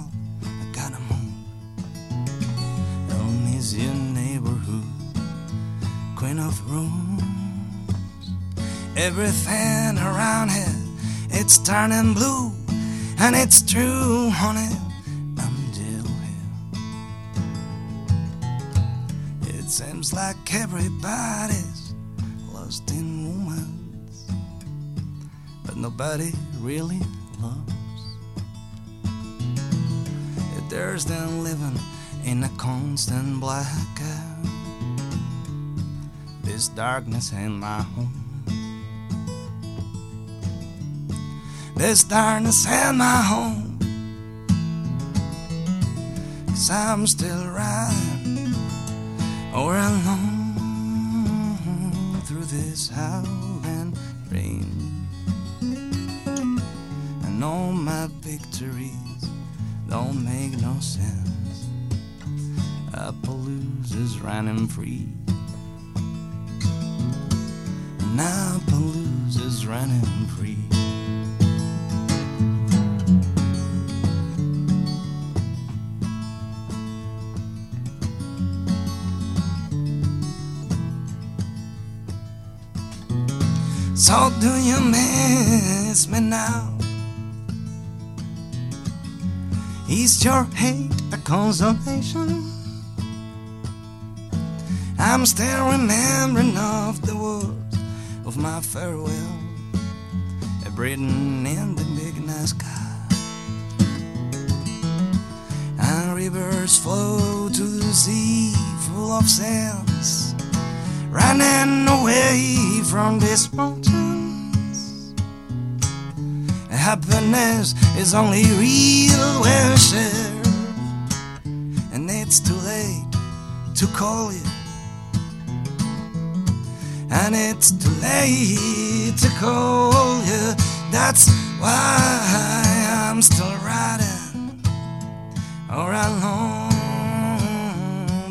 Speaker 6: Is your neighborhood, queen of rooms. Everything around here, it's turning blue, and it's true, honey. I'm still here. It seems like everybody's lost in romance, but nobody really loves. If there's them living in a constant blackout, this darkness in my home. This darkness in my home. Cause I'm still riding or alone through this howling rain. And all my victories don't make no sense. Appaloosa's running free. Appaloosa's running free. So do you miss me now? Is your hate a consolation? I'm still remembering of the words of my farewell, written in the big sky. And rivers flow to the sea full of sands, running away from these mountains. Happiness is only real when shared, and it's too late to call you. And it's too late to call you. That's why I'm still riding or alone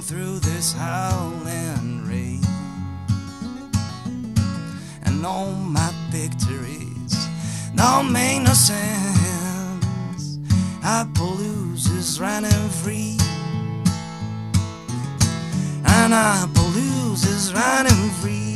Speaker 6: through this howling rain. And all my victories don't make no sense. Appaloosa's running free. And Appaloosa's running free.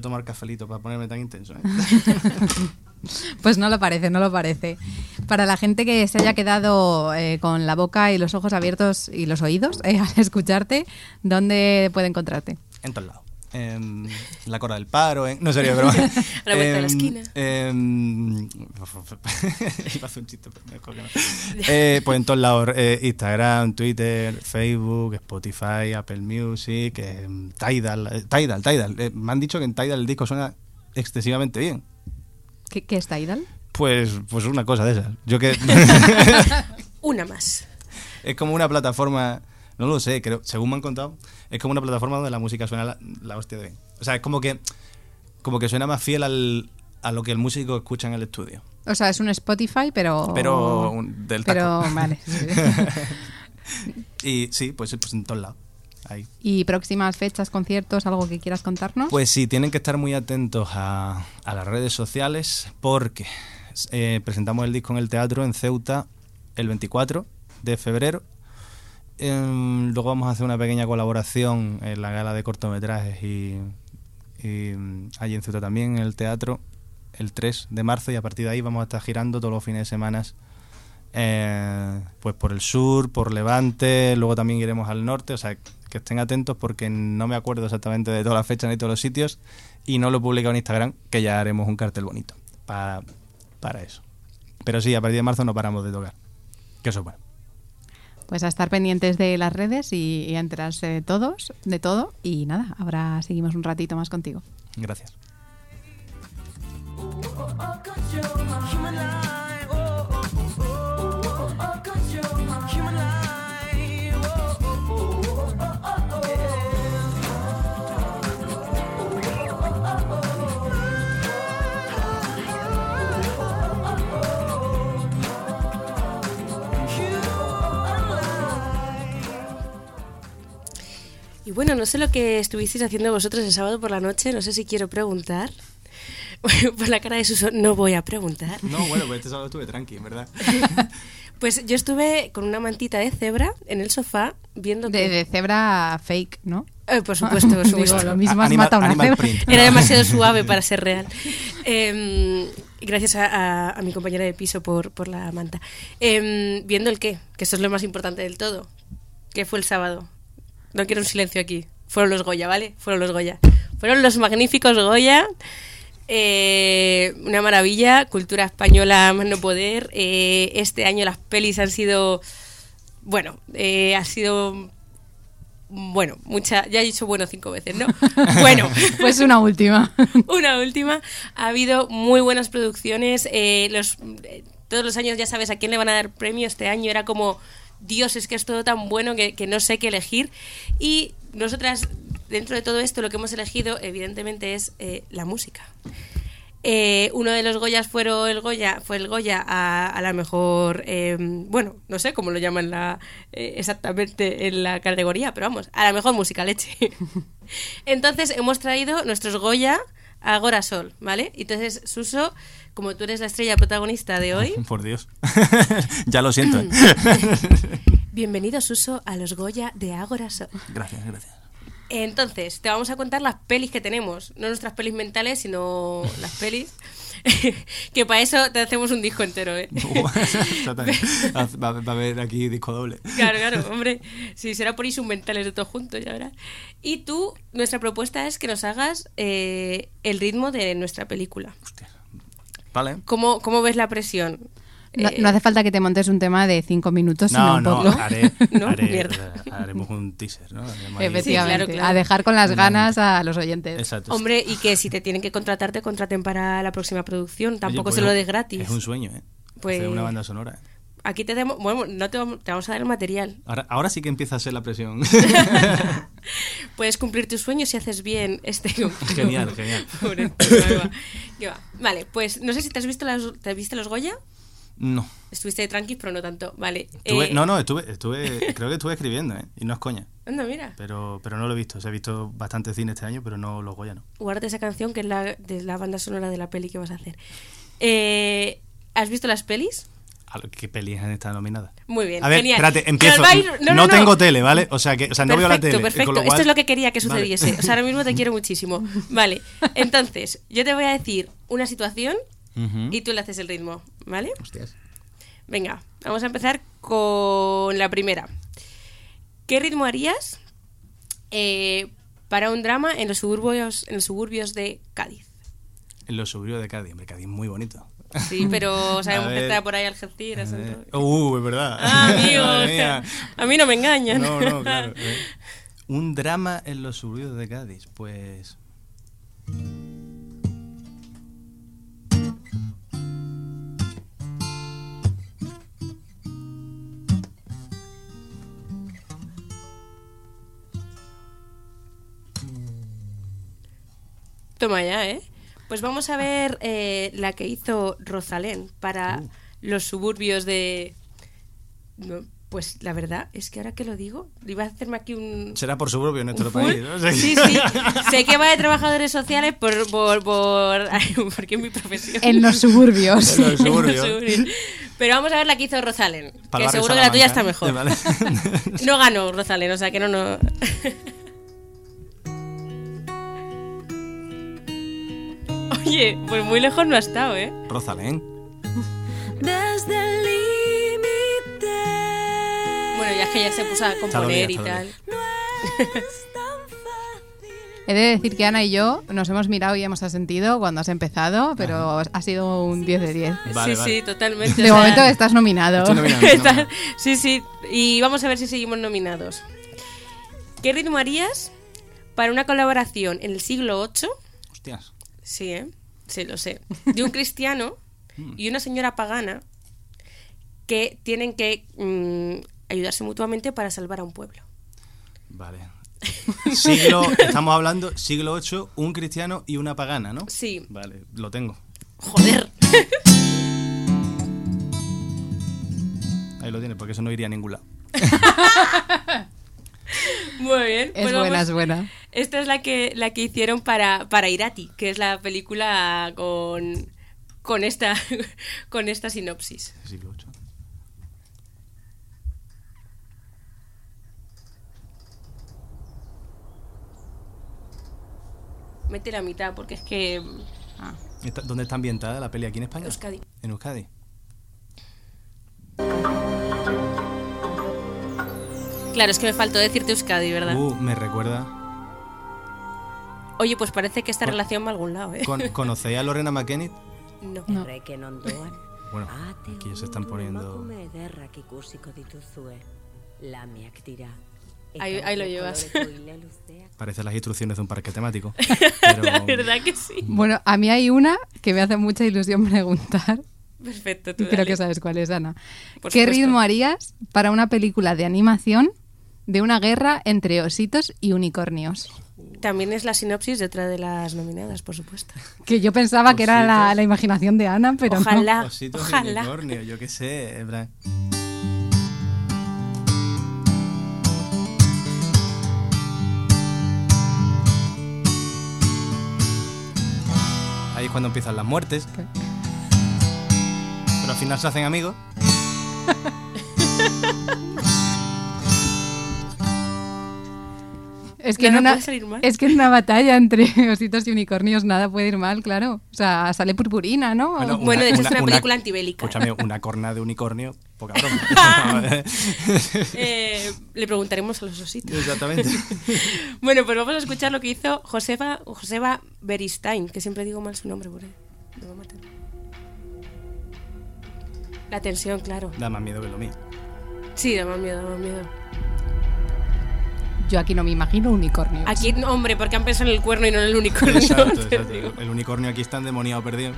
Speaker 5: Yo tomar cafelito para ponerme tan intenso. ¿eh?
Speaker 1: Pues no lo parece, no lo parece. Para la gente que se haya quedado eh, con la boca y los ojos abiertos y los oídos eh, al escucharte, ¿dónde puede encontrarte?
Speaker 5: en todos lados. En la Cora del Paro, en... no sería broma.
Speaker 2: A la vuelta de la
Speaker 5: Em,
Speaker 2: esquina.
Speaker 5: em, iba a hacer un chiste, pero mejor que no. Eh, pues en todos lados, eh, Instagram, Twitter, Facebook, Spotify, Apple Music, em, Tidal, eh, Tidal, Tidal. Eh, me han dicho que en Tidal el disco suena excesivamente bien.
Speaker 1: ¿Qué, qué es Tidal?
Speaker 5: Pues, pues una cosa de esas. Yo que
Speaker 2: Una más.
Speaker 5: es como una plataforma, no lo sé, creo, según me han contado, es como una plataforma donde la música suena la, la hostia de bien. O sea, es como que como que suena más fiel al, a lo que el músico escucha en el estudio.
Speaker 1: O sea, es un Spotify, pero...
Speaker 5: Pero un- del taco.
Speaker 1: Pero, vale. sí.
Speaker 5: Y sí, pues, pues en todos lados. Ahí.
Speaker 1: ¿Y próximas fechas, conciertos, algo que quieras contarnos?
Speaker 5: Pues sí, tienen que estar muy atentos a, a las redes sociales porque eh, presentamos el disco en el teatro en Ceuta el 24 de febrero. Em, luego vamos a hacer una pequeña colaboración en la gala de cortometrajes y, y, mm, allí en Ceuta también en el teatro el 3 de marzo y a partir de ahí vamos a estar girando todos los fines de semana eh, pues por el sur, por Levante, luego también iremos al norte, o sea, que estén atentos porque no me acuerdo exactamente de todas las fechas ni todos los sitios y no lo he publicado en Instagram, que ya haremos un cartel bonito para, para eso. Pero sí, a partir de marzo no paramos de tocar, que eso es bueno.
Speaker 1: Pues a estar pendientes de las redes y, y a enterarse de todos, de todo. Y nada, ahora seguimos un ratito más contigo.
Speaker 5: Gracias.
Speaker 2: Y bueno, no sé lo que estuvisteis haciendo vosotros el sábado por la noche, no sé si quiero preguntar. por la cara de Suso, no voy a preguntar.
Speaker 5: No, bueno, pues este sábado estuve tranqui, en verdad.
Speaker 2: Pues yo estuve con una mantita de cebra en el sofá viendo...
Speaker 1: De,
Speaker 2: que-
Speaker 1: de cebra fake, ¿no?
Speaker 2: Eh, por supuesto, por
Speaker 1: Digo,
Speaker 2: supuesto.
Speaker 1: lo mismo has matado una
Speaker 5: animal
Speaker 1: cebra.
Speaker 5: print.
Speaker 2: Era demasiado suave para ser real. Eh, gracias a, a- a mi compañera de piso por, por la manta. Eh, viendo el qué, que eso es lo más importante del todo. ¿Qué fue el sábado? No quiero un silencio aquí. Fueron los Goya, ¿vale? Fueron los Goya. Fueron los magníficos Goya. Eh, una maravilla, cultura española más no poder. Eh, este año las pelis han sido, bueno, eh, ha sido, bueno, mucha, ya he dicho bueno cinco veces, ¿no? Bueno,
Speaker 1: Pues una última.
Speaker 2: una última. Ha habido muy buenas producciones. eh, los, eh, todos los años ya sabes a quién le van a dar premio. Este año era como, Dios, es que es todo tan bueno que, no sé qué elegir. Y nosotras, dentro de todo esto, lo que hemos elegido, evidentemente, es eh, la música. Eh, uno de los Goyas fueron el Goya, fue el Goya a, la mejor, eh, bueno, no sé cómo lo llaman la, exactamente en la categoría, pero vamos, a la mejor música leche. Entonces hemos traído nuestros Goya Agora Sol, ¿vale? Entonces, Suso, como tú eres la estrella protagonista de hoy,
Speaker 5: Por Dios. ya lo siento. ¿eh?
Speaker 2: bienvenido Suso a los Goya de Agora Sol.
Speaker 5: gracias, gracias.
Speaker 2: Entonces, te vamos a contar las pelis que tenemos. No nuestras pelis mentales, sino las pelis. que para eso te hacemos un disco entero, ¿eh?
Speaker 5: Va, va a haber aquí disco doble.
Speaker 2: Claro, claro, hombre. Si será por instrumentales de todos juntos, ya verás. Y tú, nuestra propuesta es que nos hagas eh, el ritmo de nuestra película.
Speaker 5: Vale.
Speaker 2: ¿Cómo, cómo ves la presión?
Speaker 1: No,
Speaker 2: Eh,
Speaker 1: no hace falta que te montes un tema de cinco minutos,
Speaker 5: No,
Speaker 1: sino
Speaker 5: no,
Speaker 1: un poco.
Speaker 5: haré,
Speaker 2: No,
Speaker 5: haré-
Speaker 2: mierda.
Speaker 5: haremos un teaser, ¿no?
Speaker 1: Efectivamente.
Speaker 2: claro, claro.
Speaker 1: A dejar con las ganas a los oyentes.
Speaker 5: Exacto.
Speaker 2: Hombre, y que si te tienen que contratar, te contraten para la próxima producción.
Speaker 5: Oye,
Speaker 2: Tampoco
Speaker 5: pues
Speaker 2: se lo
Speaker 5: es-
Speaker 2: des gratis.
Speaker 5: Es un sueño, ¿eh?
Speaker 2: Pues-
Speaker 5: Hacer una banda sonora. ¿eh?
Speaker 2: Aquí te damos, bueno, no te vamos, te vamos a dar el material.
Speaker 5: Ahora, ahora sí que empieza a ser la presión.
Speaker 2: Puedes cumplir tus sueños si haces bien este.
Speaker 5: Genial, genial.
Speaker 2: Pobre, va. Vale, pues no sé si te has visto las, ¿te viste los Goya.
Speaker 5: No.
Speaker 2: Estuviste tranqui, pero no tanto. Vale.
Speaker 5: Estuve-
Speaker 2: eh,
Speaker 5: no, no, estuve, estuve, creo que estuve escribiendo, ¿eh? Y no es coña.
Speaker 2: Anda, mira.
Speaker 5: Pero, pero no lo he visto. O sea, he visto bastante cine este año, pero no los Goya, no.
Speaker 2: Guárdate esa canción que es la de la banda sonora de la peli que vas a hacer. Eh, ¿Has visto las pelis?
Speaker 5: ¿A lo- ¿Qué pelis han estado nominadas?
Speaker 2: Muy bien,
Speaker 5: A ver,
Speaker 2: genial.
Speaker 5: espérate, empiezo. No, tengo tele, ¿vale? O sea, que, o sea no veo la tele.
Speaker 2: Perfecto,
Speaker 5: cual-
Speaker 2: Esto es lo que quería que
Speaker 5: Vale.
Speaker 2: sucediese. O sea, ahora mismo te quiero muchísimo. Vale, entonces, yo te voy a decir una situación Y tú le haces el ritmo, ¿vale?
Speaker 5: Hostias.
Speaker 2: Venga, vamos a empezar con la primera. ¿Qué ritmo harías eh, para un drama en los suburbios, en los suburbios de Cádiz.
Speaker 5: En los suburbios de Cádiz. Hombre, Cádiz muy bonito.
Speaker 2: Sí, pero sabemos que está por ahí Algeciras. Entonces-
Speaker 5: Uh, es verdad.
Speaker 2: Ah, amigo, a mí no me engañan.
Speaker 5: No, no, claro. eh. Un drama en los suburbios de Cádiz. Pues.
Speaker 2: Toma ya, ¿eh? Pues vamos a ver eh, la que hizo Rosalén para
Speaker 5: Uh.
Speaker 2: los suburbios de... No, pues la verdad es que ahora que lo digo, iba a hacerme aquí un...
Speaker 5: Será por suburbio en nuestro
Speaker 2: full.
Speaker 5: país. ¿no?
Speaker 2: Sí, sí. sé que va de trabajadores sociales por... por, por ay, porque es mi profesión.
Speaker 1: En los suburbios.
Speaker 5: En los
Speaker 2: En los
Speaker 5: suburbios.
Speaker 2: Pero vamos a ver la que hizo Rosalén, que seguro que la tuya está
Speaker 5: Salamanca,
Speaker 2: mejor.
Speaker 5: ¿vale?
Speaker 2: No ganó Rosalén, o sea que no, no... Oye, pues muy lejos no ha estado, ¿eh?
Speaker 5: Rosalén.
Speaker 4: Desde el límite.
Speaker 2: Bueno, ya es que ya se puso a componer y tal.
Speaker 1: He de decir que Ana y yo nos hemos mirado y hemos asentido cuando has empezado, pero ha sido un 10 de 10.
Speaker 5: Vale,
Speaker 2: sí,
Speaker 5: vale.
Speaker 2: sí, totalmente.
Speaker 1: De
Speaker 2: o sea,
Speaker 1: momento estás nominado.
Speaker 5: Estoy nominado, estoy
Speaker 2: está-
Speaker 5: nominado.
Speaker 2: sí, sí. Y vamos a ver si seguimos nominados. ¿Qué ritmo harías para una colaboración en el siglo VIII?
Speaker 5: Hostias.
Speaker 2: Sí, ¿eh? Sí, lo sé. De un cristiano y una señora pagana que tienen que mm, ayudarse mutuamente para salvar a un pueblo.
Speaker 5: Vale. Siglo, estamos hablando siglo VIII, un cristiano y una pagana, ¿no?
Speaker 2: Sí.
Speaker 5: Vale, lo tengo.
Speaker 2: Joder.
Speaker 5: Ahí lo tienes, porque eso no iría a ningún lado.
Speaker 2: Muy bien.
Speaker 1: Es
Speaker 2: pues
Speaker 1: buena,
Speaker 2: vamos-
Speaker 1: es buena.
Speaker 2: Esta es la que, la que hicieron para, para Irati, que es la película con, con, esta, con esta sinopsis.
Speaker 5: Siglo VIII.
Speaker 2: Mete la mitad, porque es que...
Speaker 5: Está- ¿Dónde está ambientada la peli aquí en España?
Speaker 2: Euskadi.
Speaker 5: En Euskadi.
Speaker 2: Claro, es que me faltó decirte Euskadi, ¿verdad?
Speaker 5: Uh, me recuerda.
Speaker 2: Oye, pues parece que esta relación va a algún lado, ¿eh?
Speaker 5: Con- ¿Conocéis a Lorena McKennitt?
Speaker 2: No.
Speaker 1: No.
Speaker 7: Ondoan.
Speaker 5: Bueno, aquí se están poniendo.
Speaker 2: Ahí- lo llevas.
Speaker 5: Parecen las instrucciones de un parque temático. Pero,
Speaker 2: La verdad que sí.
Speaker 1: Bueno, a mí hay una que me hace mucha ilusión preguntar.
Speaker 2: Perfecto, tú
Speaker 1: Creo
Speaker 2: dale.
Speaker 1: que sabes cuál es, Ana.
Speaker 2: Por
Speaker 1: ¿Qué
Speaker 2: supuesto.
Speaker 1: ritmo harías para una película de animación de una guerra entre ositos y unicornios?
Speaker 2: También es la sinopsis de otra de las nominadas, por supuesto.
Speaker 1: Que yo pensaba que era la,
Speaker 5: Ositos.
Speaker 1: la imaginación de Ana, pero no.
Speaker 2: Ojalá,
Speaker 5: Ositos y
Speaker 2: ojalá.
Speaker 5: unicornios, yo qué sé. plan. Ahí es cuando empiezan las muertes. Pero al final se hacen amigos.
Speaker 1: Es que, en
Speaker 2: Nada
Speaker 1: una,
Speaker 2: puede salir mal.
Speaker 1: es que en una batalla entre ositos y unicornios nada puede ir mal, claro. O sea, sale purpurina, ¿no?
Speaker 2: Bueno, de hecho es una película antibélica.
Speaker 5: Escúchame, una corna de unicornio, poca broma.
Speaker 2: Eh, le preguntaremos a los ositos.
Speaker 5: Exactamente.
Speaker 2: Bueno, pues vamos a escuchar lo que hizo Josefa, Joseba Beristain, que siempre digo mal su nombre por ahí. Me va a matar. La tensión, claro.
Speaker 5: Da más miedo que lo mío.
Speaker 2: Sí, da más miedo, da más miedo.
Speaker 1: Yo aquí no me imagino unicornios.
Speaker 2: Aquí, no, hombre, porque han pensado en el cuerno y no en el unicornio.
Speaker 5: Exacto, exacto.
Speaker 2: digo.
Speaker 5: El unicornio aquí está endemoniado perdido.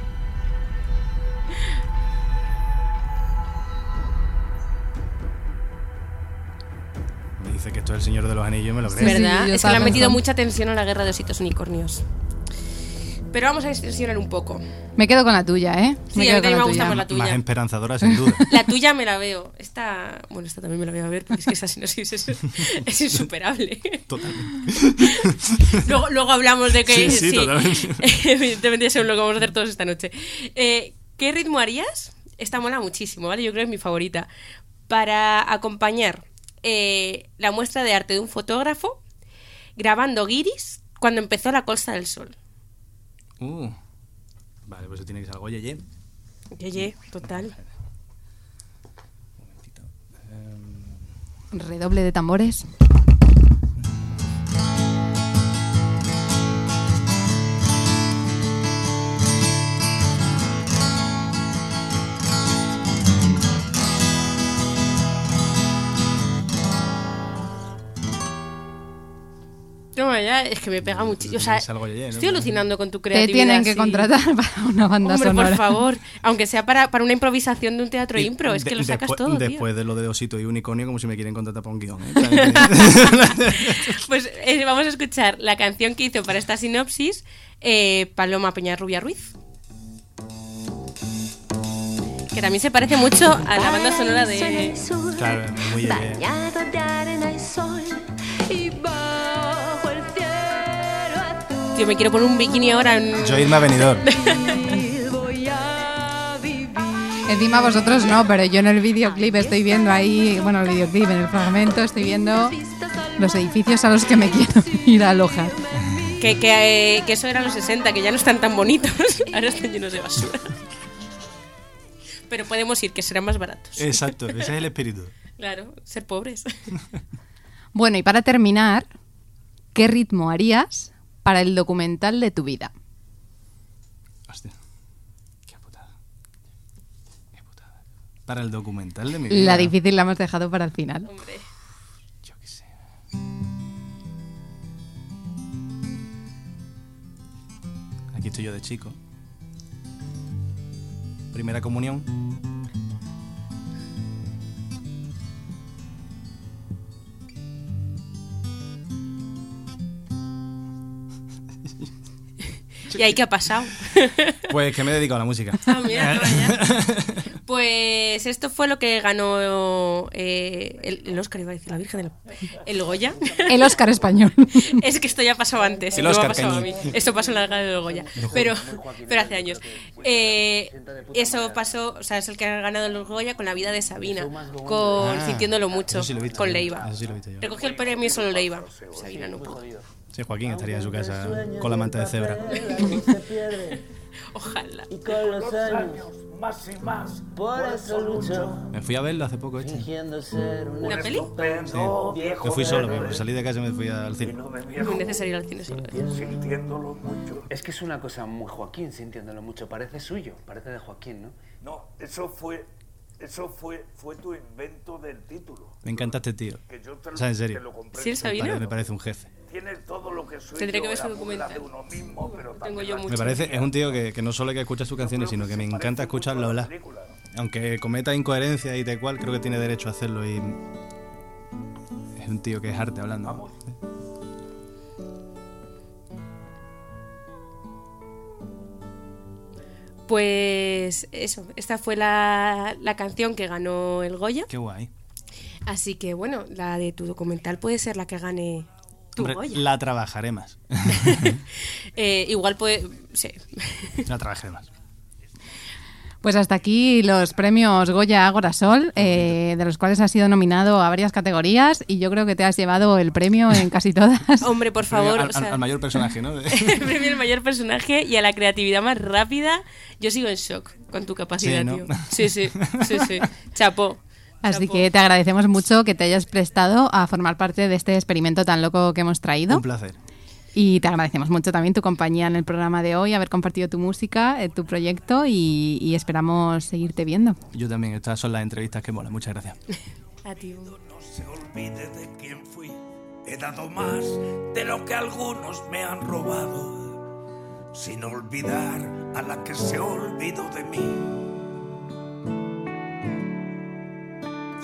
Speaker 5: Me dice que esto es el Señor de los Anillos, me lo creo.
Speaker 1: sí.
Speaker 2: ¿Verdad? es que le han metido mucha tensión a la guerra de ositos unicornios. Pero vamos a extensionar un poco.
Speaker 1: Me quedo con la tuya, ¿eh?
Speaker 2: Sí,
Speaker 1: me
Speaker 2: a mí
Speaker 1: quedo
Speaker 2: también me
Speaker 1: con
Speaker 2: gusta
Speaker 1: la
Speaker 2: por la
Speaker 1: tuya.
Speaker 5: Más esperanzadora, sin duda.
Speaker 2: La tuya me la veo. Esta, bueno, esta también me la voy a ver porque es que esa sinopsis es, es insuperable.
Speaker 5: Totalmente.
Speaker 2: luego, luego hablamos de que
Speaker 5: Sí, sí, totalmente.
Speaker 2: evidentemente eso es lo que vamos a hacer todos esta noche. Eh, ¿Qué ritmo harías? Esta mola muchísimo, ¿vale? Yo creo que es mi favorita. Para acompañar eh, la muestra de arte de un fotógrafo grabando guiris cuando empezó la Costa del Sol.
Speaker 5: Uh. Vale, pues eso tiene que ser algo yeye.
Speaker 2: Yeye, total.
Speaker 5: momentito.
Speaker 1: Redoble de tambores.
Speaker 2: Es que me pega muchísimo. O sea,
Speaker 5: Es algo yeye, ¿no?
Speaker 2: estoy alucinando con tu
Speaker 1: Te
Speaker 2: creatividad.
Speaker 1: tienen que
Speaker 2: sí.
Speaker 1: contratar para una banda
Speaker 2: Hombre,
Speaker 1: sonora.
Speaker 2: por favor. Aunque sea para, para una improvisación de un teatro
Speaker 5: Y
Speaker 2: impro, es
Speaker 5: de-
Speaker 2: que lo sacas
Speaker 5: después,
Speaker 2: todo, tío.
Speaker 5: Después de lo de Osito y Unicornio, como si me quieren contratar para un guion. ¿eh?
Speaker 2: Pues eh, vamos a escuchar la canción que hizo para esta sinopsis eh, Paloma Peñarrubia Ruiz. Que también se parece mucho a la banda sonora de...
Speaker 5: claro, muy yeye.
Speaker 4: Bañado de arena y sol y
Speaker 2: Tío, me quiero poner un bikini ahora en...
Speaker 5: Yo irme a venidor.
Speaker 4: Voy a vivir.
Speaker 1: Encima vosotros no, pero yo en el videoclip estoy viendo ahí, bueno, el videoclip, en el fragmento estoy viendo los edificios a los que me quiero ir a alojar.
Speaker 2: Que, que, eh, que eso eran los 60, que ya no están tan bonitos. Ahora están llenos de basura. Pero podemos ir, que serán más baratos.
Speaker 5: Exacto, ese es el espíritu.
Speaker 2: Claro, ser pobres.
Speaker 1: Bueno, y para terminar, ¿qué ritmo harías para el documental de tu vida?
Speaker 5: Hostia. Qué putada. Qué putada. Para el documental de mi vida.
Speaker 1: La difícil la hemos dejado para el final.
Speaker 2: Hombre.
Speaker 5: Yo qué sé. Aquí estoy yo de chico. Primera comunión.
Speaker 2: ¿Y ahí qué ha pasado?
Speaker 5: Pues que me he dedicado a la música.
Speaker 2: Ah, mira, vaya. Pues esto fue lo que ganó eh, el, el Oscar, iba a decir la Virgen del... El Goya.
Speaker 1: El Oscar español.
Speaker 2: Es que esto ya pasó antes.
Speaker 5: El Oscar
Speaker 2: a mí. Esto pasó en la gala del Goya. Pero, pero hace años. Eh, eso pasó, o sea, es el que ha ganado el Goya con la vida de Sabina. Con
Speaker 5: Ah,
Speaker 2: Sintiéndolo mucho.
Speaker 5: sí lo
Speaker 2: con Leiva.
Speaker 5: sí.
Speaker 2: Recogió el premio solo Leiva. Sabina no pudo.
Speaker 5: Sí, Joaquín estaría en su casa con la manta de cebra.
Speaker 2: Ojalá.
Speaker 8: Y con los años,
Speaker 9: más y más.
Speaker 8: por eso lucho,
Speaker 5: Me fui a verlo hace poco, este.
Speaker 8: ser un
Speaker 2: ¿Una peli?
Speaker 5: Sí.
Speaker 9: viejo
Speaker 5: Me fui solo, pero salí de casa y me fui al cine.
Speaker 2: Muy necesario ir al cine solo.
Speaker 9: sintiéndolo mucho.
Speaker 10: Es que es una cosa muy Joaquín, sintiéndolo mucho. Parece suyo, parece de Joaquín, ¿no?
Speaker 9: No, eso fue, eso fue, fue tu invento del título.
Speaker 5: Me encanta este tío.
Speaker 9: Que yo te lo,
Speaker 5: O sea, en
Speaker 9: te
Speaker 5: serio.
Speaker 9: lo compré.
Speaker 2: ¿Sí,
Speaker 5: Me
Speaker 2: Sabina?
Speaker 5: parece, me parece un jefe.
Speaker 9: Tiene todo lo que soy
Speaker 2: Tendré
Speaker 9: yo,
Speaker 2: que ver su documental.
Speaker 9: de uno mismo, pero
Speaker 2: Tengo yo.
Speaker 5: Me parece, es un tío que, que no solo hay que escuchar sus canciones, sino que me encanta escucharlo hablar. Aunque cometa incoherencias y tal cual, creo que tiene derecho a hacerlo y es un tío que es arte hablando.
Speaker 2: Pues eso, esta fue la, la canción que ganó el Goya.
Speaker 5: Qué guay.
Speaker 2: Así que bueno, la de tu documental puede ser la que gane tu
Speaker 5: Hombre,
Speaker 2: Goya.
Speaker 5: la trabajaré más.
Speaker 2: Eh, igual puede. Sí.
Speaker 5: La trabajaré más.
Speaker 1: Pues hasta aquí los premios Goya Ágora Sol, eh, de los cuales has sido nominado a varias categorías y yo creo que te has llevado el premio en casi todas.
Speaker 2: Hombre, por favor.
Speaker 5: al,
Speaker 2: o sea,
Speaker 5: al- al mayor personaje, ¿no?
Speaker 2: el premio al mayor personaje y a la creatividad más rápida. Yo sigo en shock con tu capacidad,
Speaker 5: Sí, ¿no?
Speaker 2: tío. Sí, sí, sí, sí. Chapó.
Speaker 1: Así que te agradecemos mucho que te hayas prestado a formar parte de este experimento tan loco que hemos traído.
Speaker 5: Un placer.
Speaker 1: Y te agradecemos mucho también tu compañía en el programa de hoy, haber compartido tu música, eh, tu proyecto y, y esperamos seguirte viendo.
Speaker 5: Yo también, estas son las entrevistas que molan. Muchas gracias.
Speaker 2: A ti.
Speaker 9: No se olvide de quién fui. He dado más de lo que algunos me han robado. Sin olvidar a la que se olvidó de mí.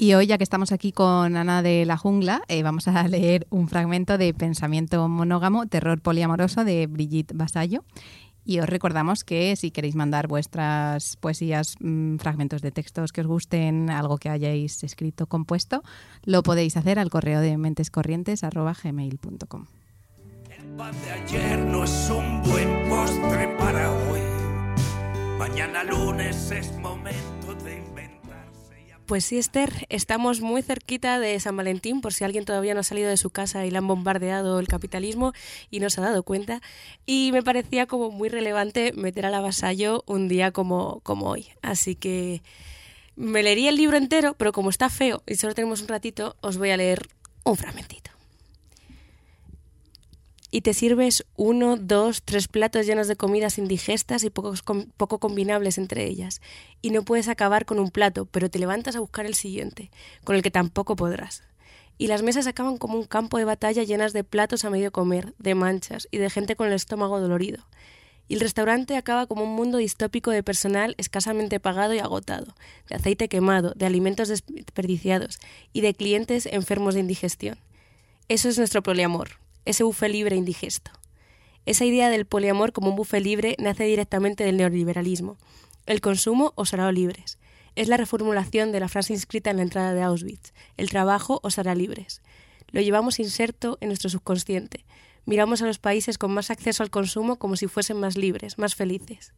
Speaker 1: Y hoy, ya que estamos aquí con Ana de la Jungla, eh, vamos a leer un fragmento de Pensamiento monógamo, terror poliamoroso de Brigitte Basallo. Y os recordamos que si queréis mandar vuestras poesías, mm, fragmentos de textos que os gusten, algo que hayáis escrito, compuesto, lo podéis hacer al correo de mentescorrientes.gmail.com.
Speaker 9: El pan de ayer no es un buen postre para hoy. Mañana lunes es momento
Speaker 2: Pues sí, Esther, estamos muy cerquita de San Valentín, por si alguien todavía no ha salido de su casa y le han bombardeado el capitalismo y no se ha dado cuenta. Y me parecía como muy relevante meter al avasallo un día como, como hoy. Así que me leería el libro entero, pero como está feo y solo tenemos un ratito, os voy a leer un fragmentito y te sirves uno, dos, tres platos llenos de comidas indigestas y poco combinables entre ellas, y no puedes acabar con un plato, pero te levantas a buscar el siguiente, con el que tampoco podrás. Y las mesas acaban como un campo de batalla llenas de platos a medio comer, de manchas y de gente con el estómago dolorido. Y el restaurante acaba como un mundo distópico de personal escasamente pagado y agotado, de aceite quemado, de alimentos desperdiciados y de clientes enfermos de indigestión. Eso es nuestro poliamor, ese buffet libre indigesto. Esa idea del poliamor como un buffet libre nace directamente del neoliberalismo. El consumo os hará libres. Es la reformulación de la frase inscrita en la entrada de Auschwitz. El trabajo os hará libres. Lo llevamos inserto en nuestro subconsciente. Miramos a los países con más acceso al consumo como si fuesen más libres, más felices.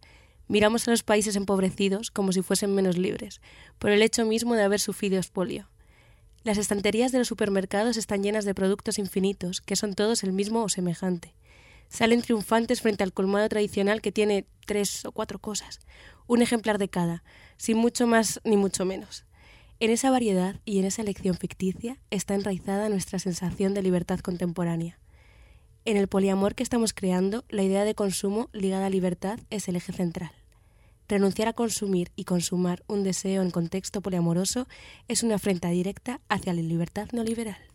Speaker 2: Miramos a los países empobrecidos como si fuesen menos libres, por el hecho mismo de haber sufrido expolio. Las estanterías de los supermercados están llenas de productos infinitos, que son todos el mismo o semejante. Salen triunfantes frente al colmado tradicional que tiene tres o cuatro cosas, un ejemplar de cada, sin mucho más ni mucho menos. En esa variedad y en esa elección ficticia está enraizada nuestra sensación de libertad contemporánea. En el poliamor que estamos creando, la idea de consumo ligada a libertad es el eje central. Renunciar a consumir y consumar un deseo en contexto poliamoroso es una afrenta directa hacia la libertad no liberal.